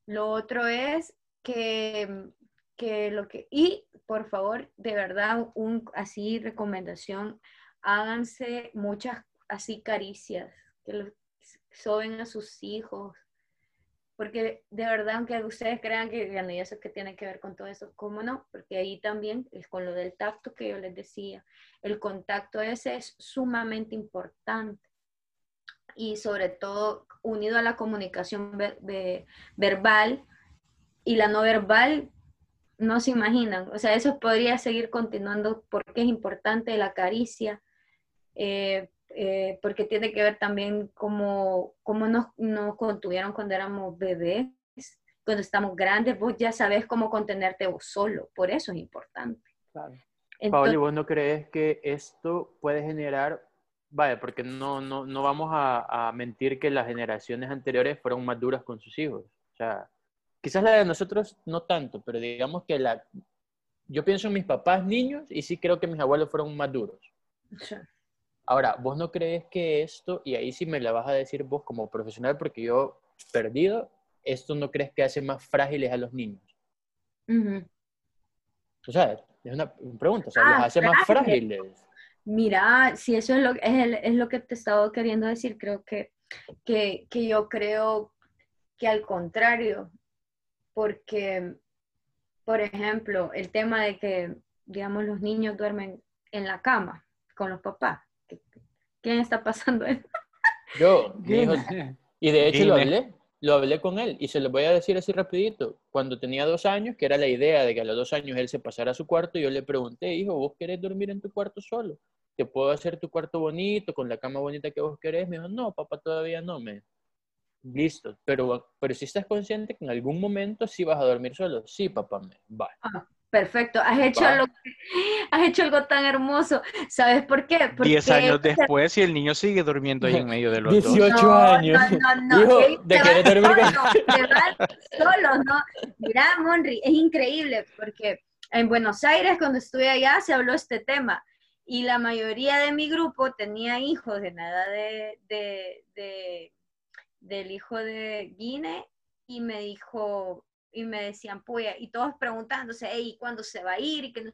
Lo otro es que, que lo que, y por favor, de verdad, un así recomendación, háganse muchas así caricias, que lo, soben a sus hijos, porque de verdad, aunque ustedes crean que, bueno, y eso que tiene que ver con todo eso, ¿cómo no? Porque ahí también es con lo del tacto que yo les decía, el contacto ese es sumamente importante y sobre todo unido a la comunicación ver- ve- verbal y la no verbal, no se imaginan. O sea, eso podría seguir continuando porque es importante la caricia, eh, eh, porque tiene que ver también cómo, cómo nos, nos contuvieron cuando éramos bebés, cuando estamos grandes, vos ya sabes cómo contenerte vos solo, por eso es importante. Claro. Paola, Entonces, ¿y vos no crees que esto puede generar, vaya, porque no, no, no vamos a, a mentir que las generaciones anteriores fueron más duras con sus hijos? O sea, quizás la de nosotros no tanto, pero digamos que la... Yo pienso en mis papás niños y sí creo que mis abuelos fueron más duros. Ahora, ¿vos no crees que esto, y ahí sí me la vas a decir vos como profesional, porque yo, perdido, esto no crees que hace más frágiles a los niños? ujú. O sea, es una pregunta, o sea, Ah, los hace más frágiles. Mira, si eso es lo, es, el- es lo que te estaba queriendo decir, creo que, que, que yo creo que al contrario, porque, por ejemplo, el tema de que, digamos, los niños duermen en la cama con los papás. ¿Qué- ¿Quién está pasando eso? Yo, mi hijo- y de hecho lo hablé, lo hablé con él, y se lo voy a decir así rapidito. Cuando tenía dos años, que era la idea de que a los dos años él se pasara a su cuarto, yo le pregunté, hijo, ¿vos querés dormir en tu cuarto solo? ¿Te puedo hacer tu cuarto bonito, con la cama bonita que vos querés? Me dijo, no, papá, todavía no, me... Listo, pero, pero si estás consciente que en algún momento sí vas a dormir solo. Sí, papá, me... Vale. Perfecto, has hecho, Va. algo, has hecho algo tan hermoso. ¿Sabes por qué? Porque Diez años después y el niño sigue durmiendo ahí en medio de los dos. 18 No, años. No, no, no. Hijo, de van dormir van solos, ¿no? Mira, Monri, es increíble porque en Buenos Aires, cuando estuve allá, se habló este tema y la mayoría de mi grupo tenía hijos en la edad de, de- de- del hijo de Guine y me dijo, y me decían, pues, y todos preguntándose, hey, ¿cuándo se va a ir? Y que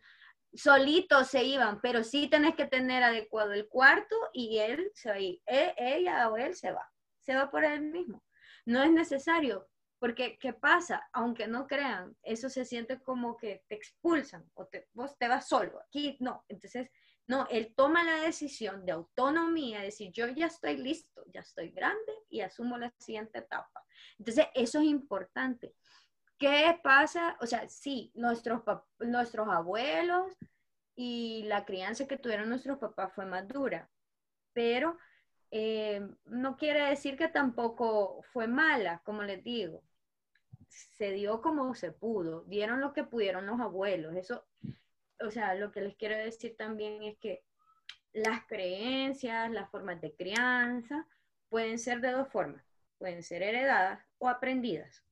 solitos se iban, pero sí tenés que tener adecuado el cuarto y él se va a ir. E- ella o él se va, se va por él mismo. No es necesario, porque ¿qué pasa? Aunque no crean, eso se siente como que te expulsan o te, vos te vas solo. Aquí no, entonces, no, él toma la decisión de autonomía, decir, yo ya estoy listo, ya estoy grande y asumo la siguiente etapa. Entonces, eso es importante. ¿Qué pasa? O sea, sí, nuestros, nuestros abuelos y la crianza que tuvieron nuestros papás fue más dura, pero eh, no quiere decir que tampoco fue mala, como les digo. Se dio como se pudo, dieron lo que pudieron los abuelos. Eso, o sea, lo que les quiero decir también es que las creencias, las formas de crianza pueden ser de dos formas, pueden ser heredadas o aprendidas.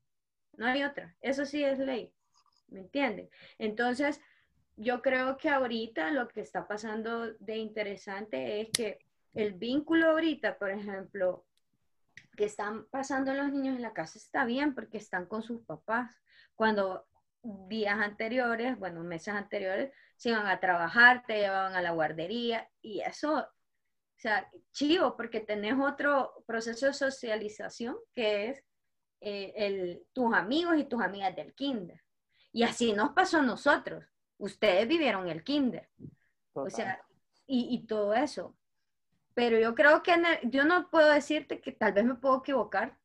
No hay otra. Eso sí es ley. ¿Me entienden? Entonces, yo creo que ahorita lo que está pasando de interesante es que el vínculo ahorita, por ejemplo, que están pasando los niños en la casa está bien porque están con sus papás. Cuando días anteriores, bueno, meses anteriores, se iban a trabajar, te llevaban a la guardería y eso, o sea, chivo, porque tenés otro proceso de socialización que es eh, el, tus amigos y tus amigas del kinder. Y así nos pasó a nosotros. Ustedes vivieron el kinder. O Total. sea, y, y todo eso. Pero yo creo que el- yo no puedo decirte que tal vez me puedo equivocar,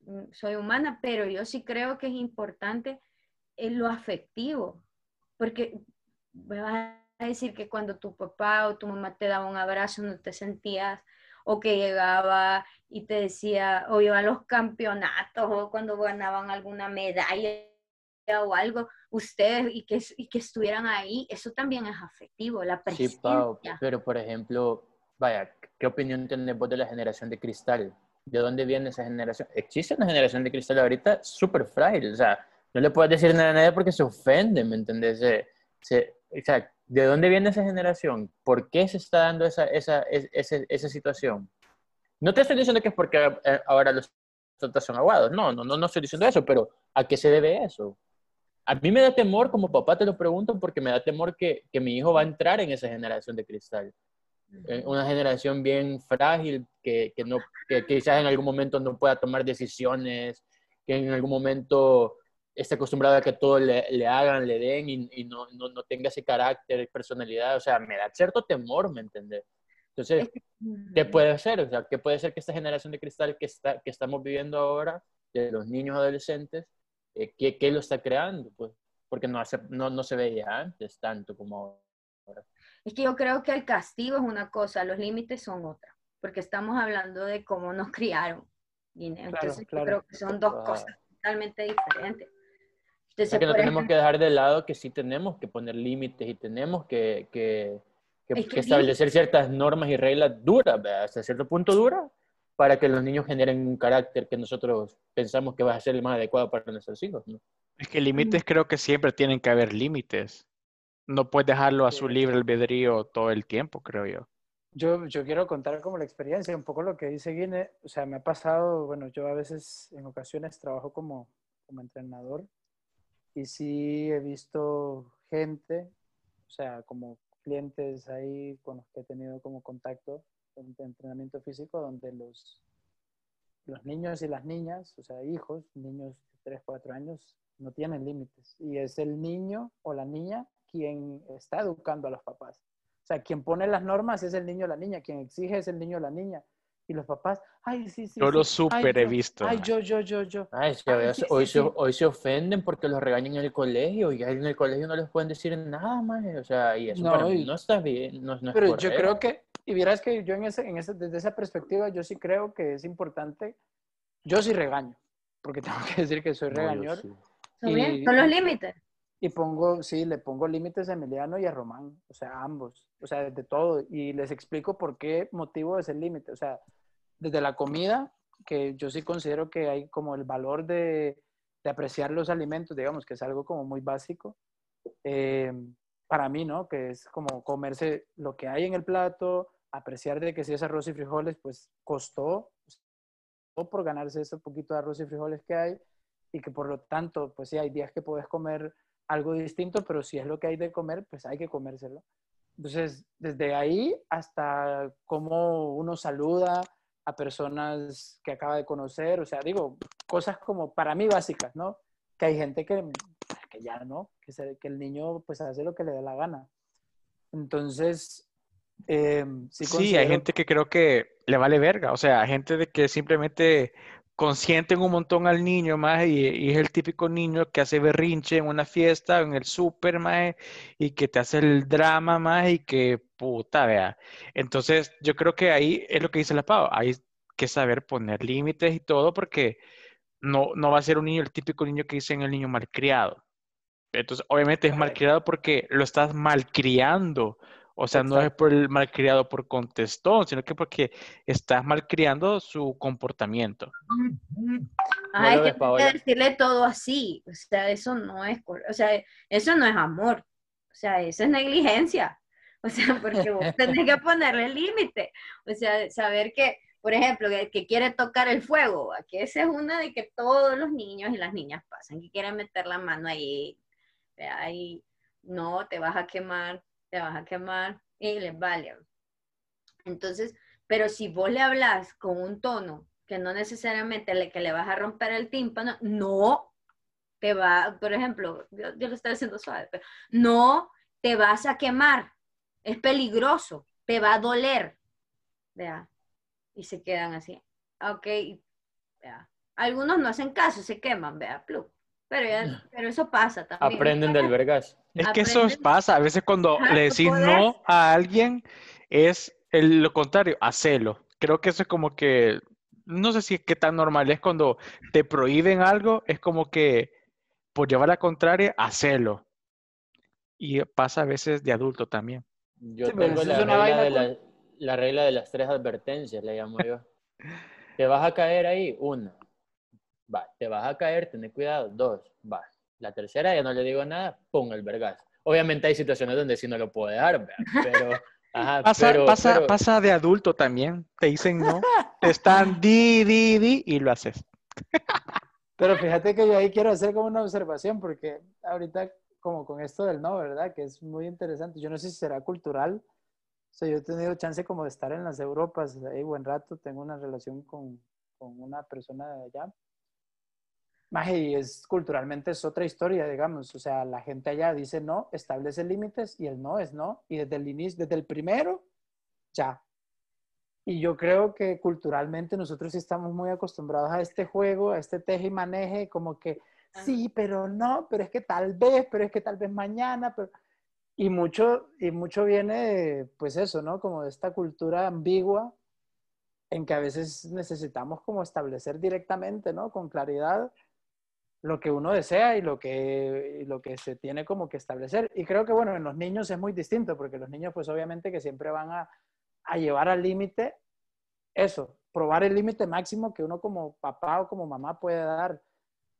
mm, soy humana, pero yo sí creo que es importante en lo afectivo, porque me vas a decir que cuando tu papá o tu mamá te daba un abrazo no te sentías, o que llegaba y te decía, o iba a los campeonatos, o cuando ganaban alguna medalla o algo, ustedes y que, y que estuvieran ahí, eso también es afectivo, la Sí, presencia. Pau, pero por ejemplo, vaya, ¿qué opinión tenés vos de la generación de cristal? ¿De dónde viene esa generación? Existe una generación de cristal ahorita súper frágil, o sea, no le puedes decir nada a nadie porque se ofende, ¿me entendés? Se- se- o sea, ¿de dónde viene esa generación? ¿Por qué se está dando esa, esa, es- esa, esa situación? No te estoy diciendo que es porque eh, ahora los tontos son aguados, no, no, no, no estoy diciendo eso, pero ¿a qué se debe eso? A mí me da temor, como papá te lo pregunto, porque me da temor que, que mi hijo va a entrar en esa generación de cristal. Eh, Una generación bien frágil, que, que, no, que quizás en algún momento no pueda tomar decisiones, que en algún momento esté acostumbrado a que todo le, le hagan, le den y, y no, no, no tenga ese carácter, personalidad. O sea, me da cierto temor, ¿me entiendes? Entonces, ¿Qué puede ser? O sea, ¿qué puede ser que esta generación de cristal que, está, que estamos viviendo ahora, de los niños adolescentes, eh, ¿qué, qué lo está creando? Pues, porque no, hace, no, no se veía antes tanto como ahora. Es que yo creo que el castigo es una cosa, los límites son otra, porque estamos hablando de cómo nos criaron. Entonces claro. yo creo que son dos Ah. cosas totalmente diferentes. O sea, que no tenemos ejemplo, que dejar de lado que sí tenemos que poner límites y tenemos que, que, que- Es que que establecer ciertas normas y reglas duras, ¿verdad? hasta cierto punto duras, para que los niños generen un carácter que nosotros pensamos que va a ser el más adecuado para nuestros hijos. ¿no? Es que límites creo que siempre tienen que haber límites. No puedes dejarlo a su libre albedrío todo el tiempo, creo yo. Yo, yo quiero contar como la experiencia, un poco lo que dice Guine. O sea, me ha pasado, bueno, yo a veces, en ocasiones, trabajo como, como entrenador y sí he visto gente, o sea, como clientes ahí con los que he tenido como contacto en entrenamiento físico, donde los, los niños y las niñas, o sea, hijos, niños de 3, 4 años, no tienen límites. Y es el niño o la niña quien está educando a los papás. O sea, quien pone las normas es el niño o la niña, quien exige es el niño o la niña. Y los papás, ay, sí, sí. Yo lo sí, súper ay, he visto, Ay, yo, yo, yo, yo. Ay, sí, Ay, hoy, sí, hoy sí, se, sí. hoy se ofenden porque los regañan en el colegio y en el colegio no les pueden decir nada más. O sea, y eso No, para mí no está bien, no, no es Pero yo creo que, y vieras que yo en ese, en ese, desde esa perspectiva, yo sí creo que es importante, yo sí regaño, porque tengo que decir que soy regañor. sí. ¿son bien? y- Son los límites. Y pongo, sí, le pongo límites a Emiliano y a Román, o sea, a ambos, o sea, de todo. Y les explico por qué motivo es el límite. O sea, desde la comida, que yo sí considero que hay como el valor de, de apreciar los alimentos, digamos, que es algo como muy básico. eh, para mí, ¿no? Que es como comerse lo que hay en el plato, apreciar de que si es arroz y frijoles, pues costó, costó por ganarse ese poquito de arroz y frijoles que hay y que por lo tanto, pues sí, hay días que puedes comer algo distinto, pero si es lo que hay de comer, pues hay que comérselo. Entonces, desde ahí hasta cómo uno saluda a personas que acaba de conocer, o sea, digo, cosas como para mí básicas, ¿no? Que hay gente que, que ya no, que, se- que el niño pues hace lo que le dé la gana. Entonces, eh, sí, Sí, hay gente que creo que le vale verga. O sea, gente de que simplemente consienten un montón al niño, más y, y es el típico niño que hace berrinche en una fiesta, en el súper, más y que te hace el drama, más y que puta, vea. Entonces, yo creo que ahí es lo que dice la Pau. Hay que saber poner límites y todo porque no, no va a ser un niño, el típico niño que dicen el niño malcriado. Entonces, obviamente es malcriado porque lo estás malcriando. O sea, no es por el malcriado por contestón, sino que porque estás malcriando su comportamiento. Lo que decirle todo así. O sea, eso no es, o sea, eso no es amor. O sea, eso es negligencia. O sea, porque vos tenés que ponerle límite. O sea, saber que, por ejemplo, que, que quiere tocar el fuego, ¿va? que esa es una de que todos los niños y las niñas pasan, que quieren meter la mano ahí, vea, ahí, no, te vas a quemar, te vas a quemar, y les vale. Entonces, pero si vos le hablas con un tono que no necesariamente le, que le vas a romper el tímpano, no, te va, por ejemplo, yo, yo lo estoy haciendo suave, pero no te vas a quemar, es peligroso, te va a doler, vea, y se quedan así, ok, vea. Algunos no hacen caso, se queman, vea, plug. Pero, ya- pero eso pasa también. Aprenden del vergas. Es que eso Aprenden- pasa. A veces cuando Ajá, le decís podés. no a alguien, es el- lo contrario, hacelo. Creo que eso es como que, no sé si es que tan normal es cuando te prohíben algo, es como que por llevar la contraria, hacelo. Y pasa a veces de adulto también. Yo Sí, tengo eso la regla, vaina de la, la regla de las tres advertencias, le llamo yo. Te vas a caer ahí, una. Va, te vas a caer, ten cuidado, dos. Va. La tercera ya no le digo nada, pum, el vergas. Obviamente hay situaciones donde sí no lo puede dar, ¿verdad? pero... Ajá, Pasa, pero, pasa, pero- pasa de adulto también. Te dicen no, te están di, di, di y lo haces. Pero fíjate que yo ahí quiero hacer como una observación, porque ahorita como con esto del no, ¿verdad? Que es muy interesante. Yo no sé si será cultural. O sea, yo he tenido chance como de estar en las Europas ahí buen rato. Tengo una relación con, con una persona de allá. Maje, y es culturalmente es otra historia, digamos. O sea, la gente allá dice no, establece límites y el no es no. Y desde el inicio, desde el primero, ya. Y yo creo que culturalmente nosotros sí estamos muy acostumbrados a este juego, a este teje y maneje, como que sí, pero no, pero es que tal vez, pero es que tal vez mañana, pero... Y mucho, y mucho viene de, pues eso, ¿no? Como de esta cultura ambigua en que a veces necesitamos como establecer directamente, ¿no? Con claridad lo que uno desea y lo que, lo que se tiene como que establecer. Y creo que, bueno, en los niños es muy distinto, porque los niños, pues obviamente que siempre van a, a llevar al límite eso, probar el límite máximo que uno como papá o como mamá puede dar.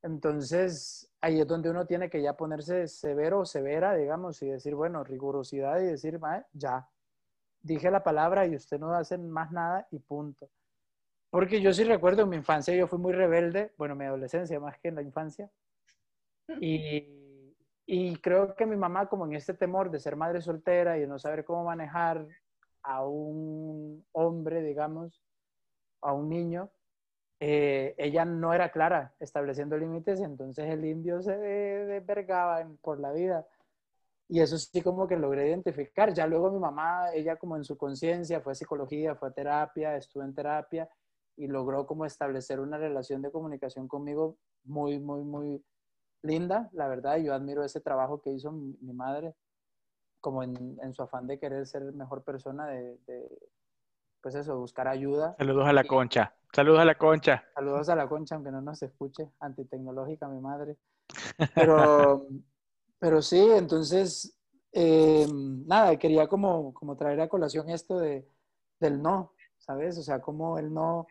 Entonces, ahí es donde uno tiene que ya ponerse severo o severa, digamos, y decir, bueno, rigurosidad y decir, "Mae, ya, dije la palabra y usted no hacer más nada y punto. Porque yo sí recuerdo en mi infancia, yo fui muy rebelde, bueno, mi adolescencia más que en la infancia. Y, y creo que mi mamá, como en este temor de ser madre soltera y de no saber cómo manejar a un hombre, digamos, a un niño, eh, ella no era clara estableciendo límites, entonces el indio se desvergaba por la vida. Y eso sí como que logré identificar. Ya luego mi mamá, ella como en su conciencia, fue a psicología, fue a terapia, estuvo en terapia y logró como establecer una relación de comunicación conmigo muy, muy, muy linda, la verdad. Yo admiro ese trabajo que hizo mi, mi madre, como en, en su afán de querer ser mejor persona, de, de, pues eso, buscar ayuda. Saludos a la concha. Saludos a la concha. Saludos a la concha, aunque no nos escuche, antitecnológica mi madre. Pero, pero sí, entonces, eh, nada, quería como, como traer a colación esto de, del no, ¿sabes? O sea, como el no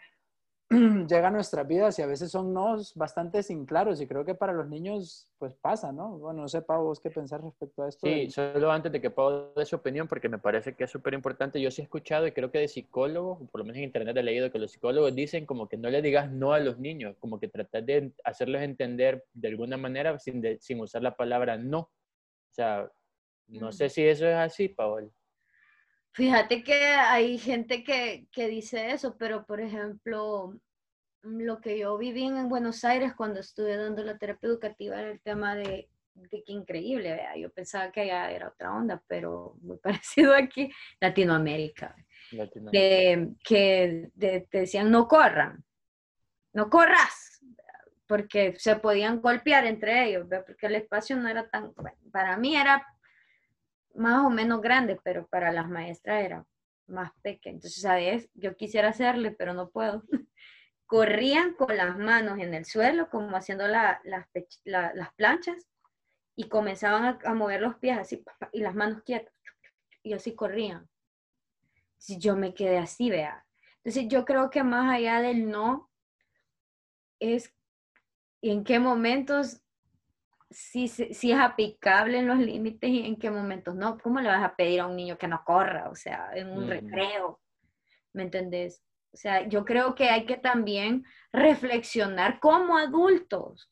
llega a nuestras vidas y a veces son nos bastante sin claros y creo que para los niños pues pasa, ¿no? Bueno, no sé, Pau, vos qué pensar respecto a esto. Sí, del- solo antes de que Pau dé su opinión, porque me parece que es súper importante. Yo sí he escuchado y creo que de psicólogos, por lo menos en internet he leído que los psicólogos dicen como que no le digas no a los niños, como que tratar de hacerlos entender de alguna manera sin, de- sin usar la palabra no. O sea, no sé si eso es así, Paola. Fíjate que hay gente que, que dice eso, pero por ejemplo, lo que yo viví en Buenos Aires cuando estuve dando la terapia educativa era el tema de, de que increíble, yo pensaba que allá era otra onda, pero muy parecido aquí, Latinoamérica, de, que de- te decían no corran, no corras, porque se podían golpear entre ellos, porque el espacio no era tan, bueno, para mí era más o menos grande, pero para las maestras era más pequeño. Entonces, ¿sabes? Yo quisiera hacerle, pero no puedo. Corrían con las manos en el suelo, como haciendo la- las, las planchas, y comenzaban a, a mover los pies así, y las manos quietas, y así corrían. Si yo me quedé así, vea. Entonces, yo creo que más allá del no, es en qué momentos si, si, es aplicable en los límites y en qué momentos no. ¿Cómo le vas a pedir a un niño que no corra? O sea, en un Ujú. recreo. ¿Me entendés? O sea, yo creo que hay que también reflexionar como adultos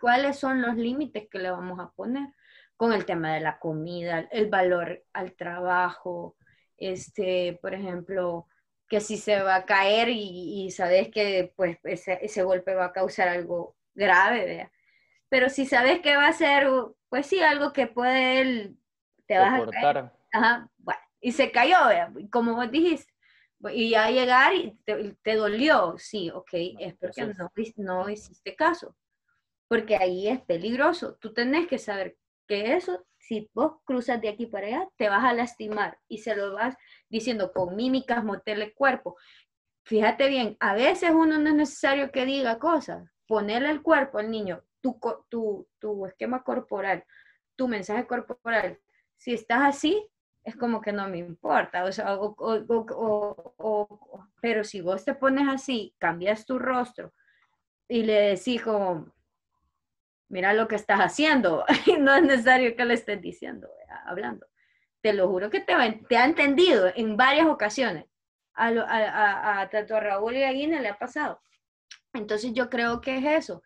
cuáles son los límites que le vamos a poner con el tema de la comida, el valor al trabajo, este, por ejemplo, que si se va a caer y, y sabes que pues ese, ese golpe va a causar algo grave, ¿vea? Pero si sabes que va a ser, pues sí, algo que puede él, te vas a caer. Ajá, bueno, y se cayó, como vos dijiste. Y ya llegar y te, te dolió, sí, ok, es porque es. no, no hiciste caso. Porque ahí es peligroso. Tú tenés que saber que eso, si vos cruzas de aquí para allá, te vas a lastimar y se lo vas diciendo con mímicas, motel el cuerpo. Fíjate bien, a veces uno no es necesario que diga cosas. Ponerle el cuerpo al niño, tu, tu, tu esquema corporal, tu mensaje corporal. Si estás así, es como que no me importa. O sea, o- o- o- pero si vos te pones así, cambias tu rostro y le decís como, mira lo que estás haciendo, y no es necesario que le estés diciendo, hablando. Te lo juro que te, te ha entendido en varias ocasiones. A, a, a- a tanto a Raúl y a Guine le ha pasado. Entonces yo creo que es eso,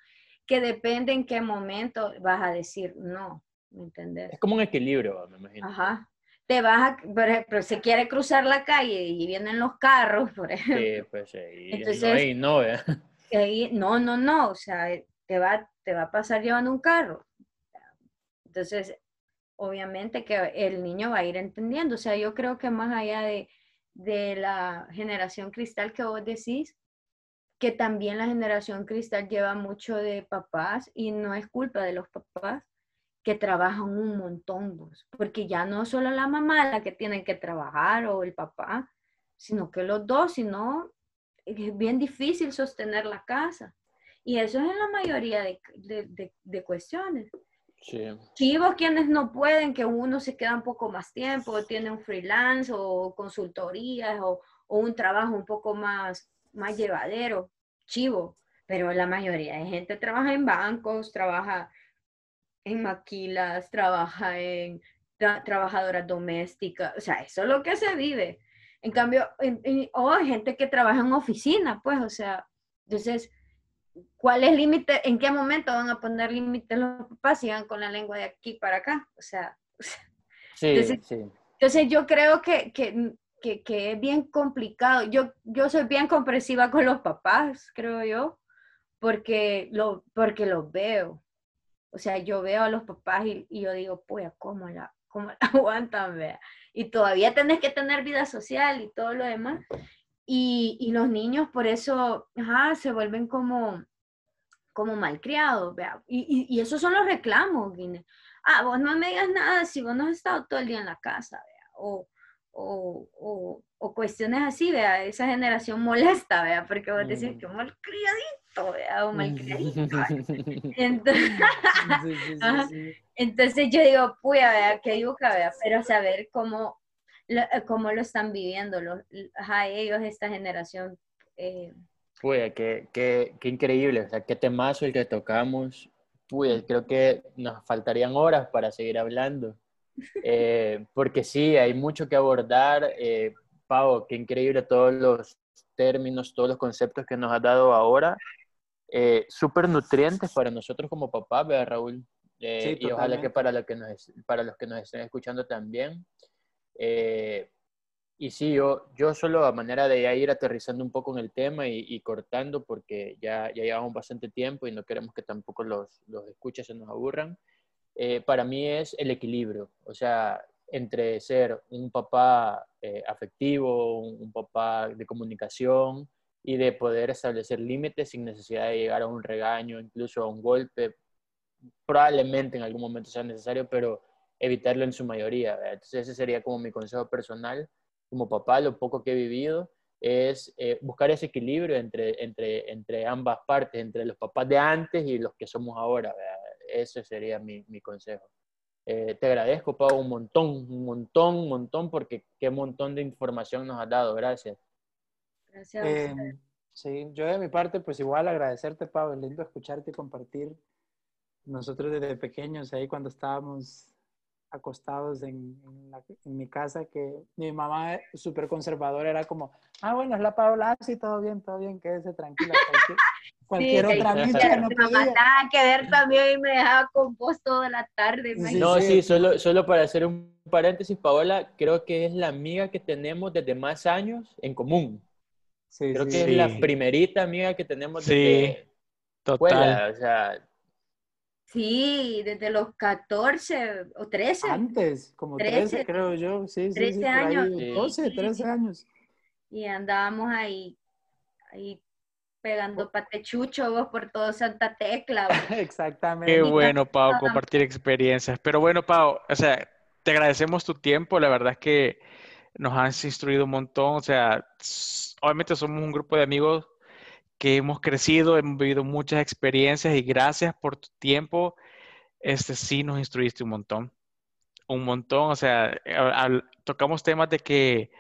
que depende en qué momento vas a decir no, ¿me entendés? Es como un equilibrio, me imagino. Ajá. Te vas a, por ejemplo, se quiere cruzar la calle y vienen los carros, por ejemplo. Sí, pues, y Entonces- no, y no, ahí- no, no, no, o sea, te va, te va a pasar llevando un carro. Entonces, obviamente que el niño va a ir entendiendo. O sea, yo creo que más allá de, de la generación cristal que vos decís, que también la generación cristal lleva mucho de papás y no es culpa de los papás que trabajan un montón, vos, porque ya no solo la mamá la que tiene que trabajar o el papá, sino que los dos, si no, es bien difícil sostener la casa. Y eso es en la mayoría de, de- de- de cuestiones. Sí. Chivos quienes no pueden, que uno se queda un poco más tiempo, tiene un freelance o consultorías o, o un trabajo un poco más, más llevadero, chivo. Pero la mayoría de gente trabaja en bancos, trabaja en maquilas, trabaja en tra- trabajadoras domésticas, o sea, eso es lo que se vive. En cambio, o hay gente que trabaja en oficina, pues, o sea, entonces, ¿cuál es el límite? ¿En qué momento van a poner límites los papás si van con la lengua de aquí para acá? O sea, Sí, Entonces- sí. entonces yo creo que, que, que, que es bien complicado. Yo, yo soy bien comprensiva con los papás, creo yo, porque, lo, porque los veo. O sea, yo veo a los papás y, y yo digo, pues, ¿cómo la, cómo la aguantan? vea? Y todavía tenés que tener vida social y todo lo demás. Y, y los niños por eso ajá, se vuelven como, como malcriados. vea. Y, y, y esos son los reclamos, Guine. Ah, vos no me digas nada si vos no has estado todo el día en la casa, vea. O, o, o, o cuestiones así, vea. Esa generación molesta, vea, porque vos decís Mm. que malcriadito, vea, o malcriadito. Entonces, Sí, sí, sí, entonces yo digo, puya, vea, qué yuca, vea, pero saber cómo, lo, eh, cómo lo están viviendo los, ajá, ellos, esta generación. eh, Puya, qué, qué, qué increíble, o sea, qué temazo el que tocamos. Puya, creo que nos faltarían horas para seguir hablando. Eh, porque sí, hay mucho que abordar. Eh, Pau, qué increíble todos los términos, todos los conceptos que nos has dado ahora. Eh, Súper nutrientes para nosotros como papás, ¿verdad, Raúl? Eh, Sí, y ojalá que para, lo que nos, para los que nos estén escuchando también. Eh, y sí, yo, yo solo a manera de ya ir aterrizando un poco en el tema y, y cortando, porque ya, ya llevamos bastante tiempo y no queremos que tampoco los, los escuchas se nos aburran, eh, para mí es el equilibrio, o sea, entre ser un papá eh, afectivo, un, papá de comunicación y de poder establecer límites sin necesidad de llegar a un regaño, incluso a un golpe, probablemente en algún momento sea necesario, pero evitarlo en su mayoría. ¿verdad? Entonces ese sería como mi consejo personal como papá, lo poco que he vivido, es eh, buscar ese equilibrio entre, entre, entre ambas partes, entre los papás de antes y los que somos ahora. Ese sería mi, mi consejo. Eh, te agradezco, Pau, un montón, un montón, un montón, porque qué montón de información nos has dado. Gracias. gracias. Eh, ustedes. sí, yo de mi parte, pues igual agradecerte, Pau, es lindo escucharte y compartir. Nosotros desde pequeños, ahí cuando estábamos acostados en, en la- en mi casa, que mi mamá súper conservadora era como, ah, bueno, es la Paula, ah, sí, todo bien, todo bien, quédese tranquila. Cualquier, cualquier Sí, otra que- bicha no Mi mamá podía. nada que ver también y me dejaba con vos toda la tarde. Sí. No, sí. sí, solo, solo para hacer un paréntesis, Paola, creo que es la amiga que tenemos desde más años en común. Sí, Creo sí, que es Sí. la primerita amiga que tenemos Sí, desde Total. escuela, o sea, Sí, desde los 14 o 13. Antes, como 13, 13, creo yo. Sí, sí, 13 sí, ahí, años. Sí. 12, 13 años. Y andábamos ahí, ahí pegando patechucho vos por todo Santa Tecla. vos. Exactamente. Qué bueno, Pau, compartir experiencias. Pero bueno, Pau, o sea, te agradecemos tu tiempo. La verdad es que nos has instruido un montón. O sea, obviamente somos un grupo de amigos que hemos crecido, hemos vivido muchas experiencias y gracias por tu tiempo. Este sí nos instruiste un montón. Un montón. O sea, tocamos temas de que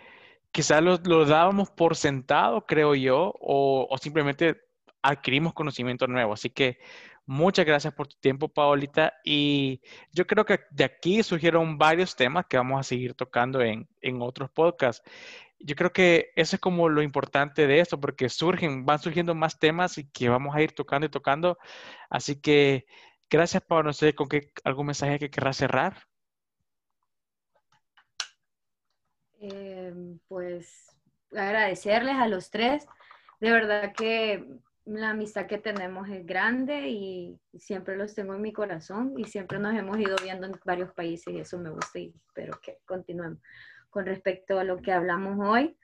quizás lo, lo dábamos por sentado, creo yo, o, o simplemente adquirimos conocimiento nuevo. Así que muchas gracias por tu tiempo, Paolita. Y yo creo que de aquí surgieron varios temas que vamos a seguir tocando en, en otros podcasts. Yo creo que eso es como lo importante de esto, porque surgen, van surgiendo más temas y que vamos a ir tocando y tocando. Así que gracias, Pau. No sé con qué algún mensaje que querrás cerrar. Eh, pues agradecerles a los tres. De verdad que la amistad que tenemos es grande y siempre los tengo en mi corazón y siempre nos hemos ido viendo en varios países y eso me gusta y espero que continuemos. Con respecto a lo que hablamos hoy,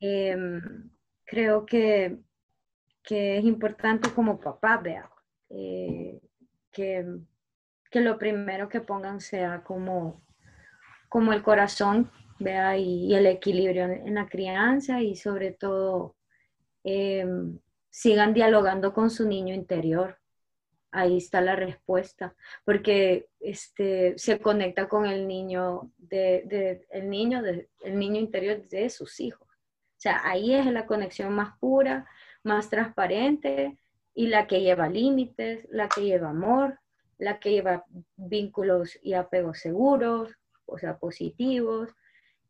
eh, creo que, que es importante como papá, vea, eh, que, que lo primero que pongan sea como, como el corazón vea, y, y el equilibrio en, la crianza y sobre todo eh, sigan dialogando con su niño interior. Ahí está la respuesta, porque este, se conecta con el niño, de, de- el, niño el niño interior de sus hijos. O sea, ahí es la conexión más pura, más transparente y la que lleva límites, la que lleva amor, la que lleva vínculos y apegos seguros, o sea, positivos,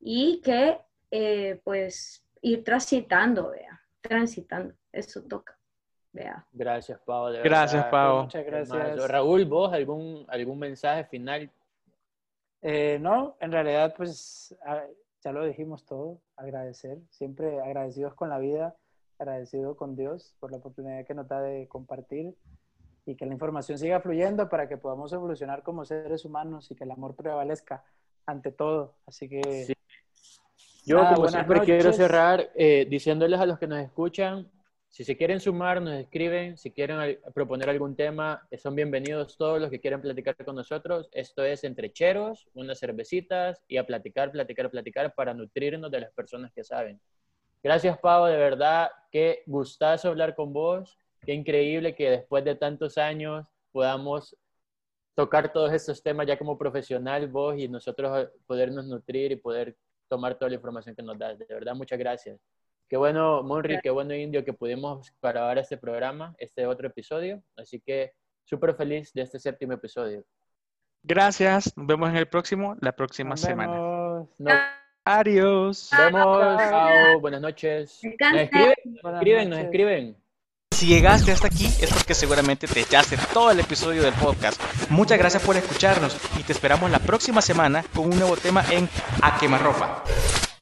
y que eh, pues ir transitando, vea, transitando, eso toca, vea. Gracias, Pau. Gracias. Pau. Muchas gracias. Raúl, vos, algún, algún mensaje final. Eh, no, en realidad, pues ya lo dijimos todo, agradecer, siempre agradecidos con la vida, agradecido con Dios por la oportunidad que nos da de compartir y que la información siga fluyendo para que podamos evolucionar como seres humanos y que el amor prevalezca ante todo. Así que Sí. Yo, Nada, como siempre, quiero cerrar eh, diciéndoles a los que nos escuchan, si se quieren sumar, nos escriben, si quieren proponer algún tema, son bienvenidos todos los que quieran platicar con nosotros. Esto es entre cheros, unas cervecitas y a platicar, platicar, platicar para nutrirnos de las personas que saben. Gracias, Pau, de verdad, qué gustazo hablar con vos, qué increíble que después de tantos años podamos tocar todos estos temas ya como profesional vos y nosotros eh, podernos nutrir y poder tomar toda la información que nos das. De verdad, muchas gracias. Qué bueno, Monri, qué bueno, Indio, que pudimos grabar este programa, este otro episodio. Así que súper feliz de este séptimo episodio. Gracias. Nos vemos en el próximo, la próxima nos semana. vemos. Nos Adiós. vemos. Chao. Buenas noches. Nos escriben, nos escriben, nos escriben. Si llegaste hasta aquí es porque seguramente te echaste todo el episodio del podcast. Muchas gracias por escucharnos y te esperamos la próxima semana con un nuevo tema en A Quemarropa.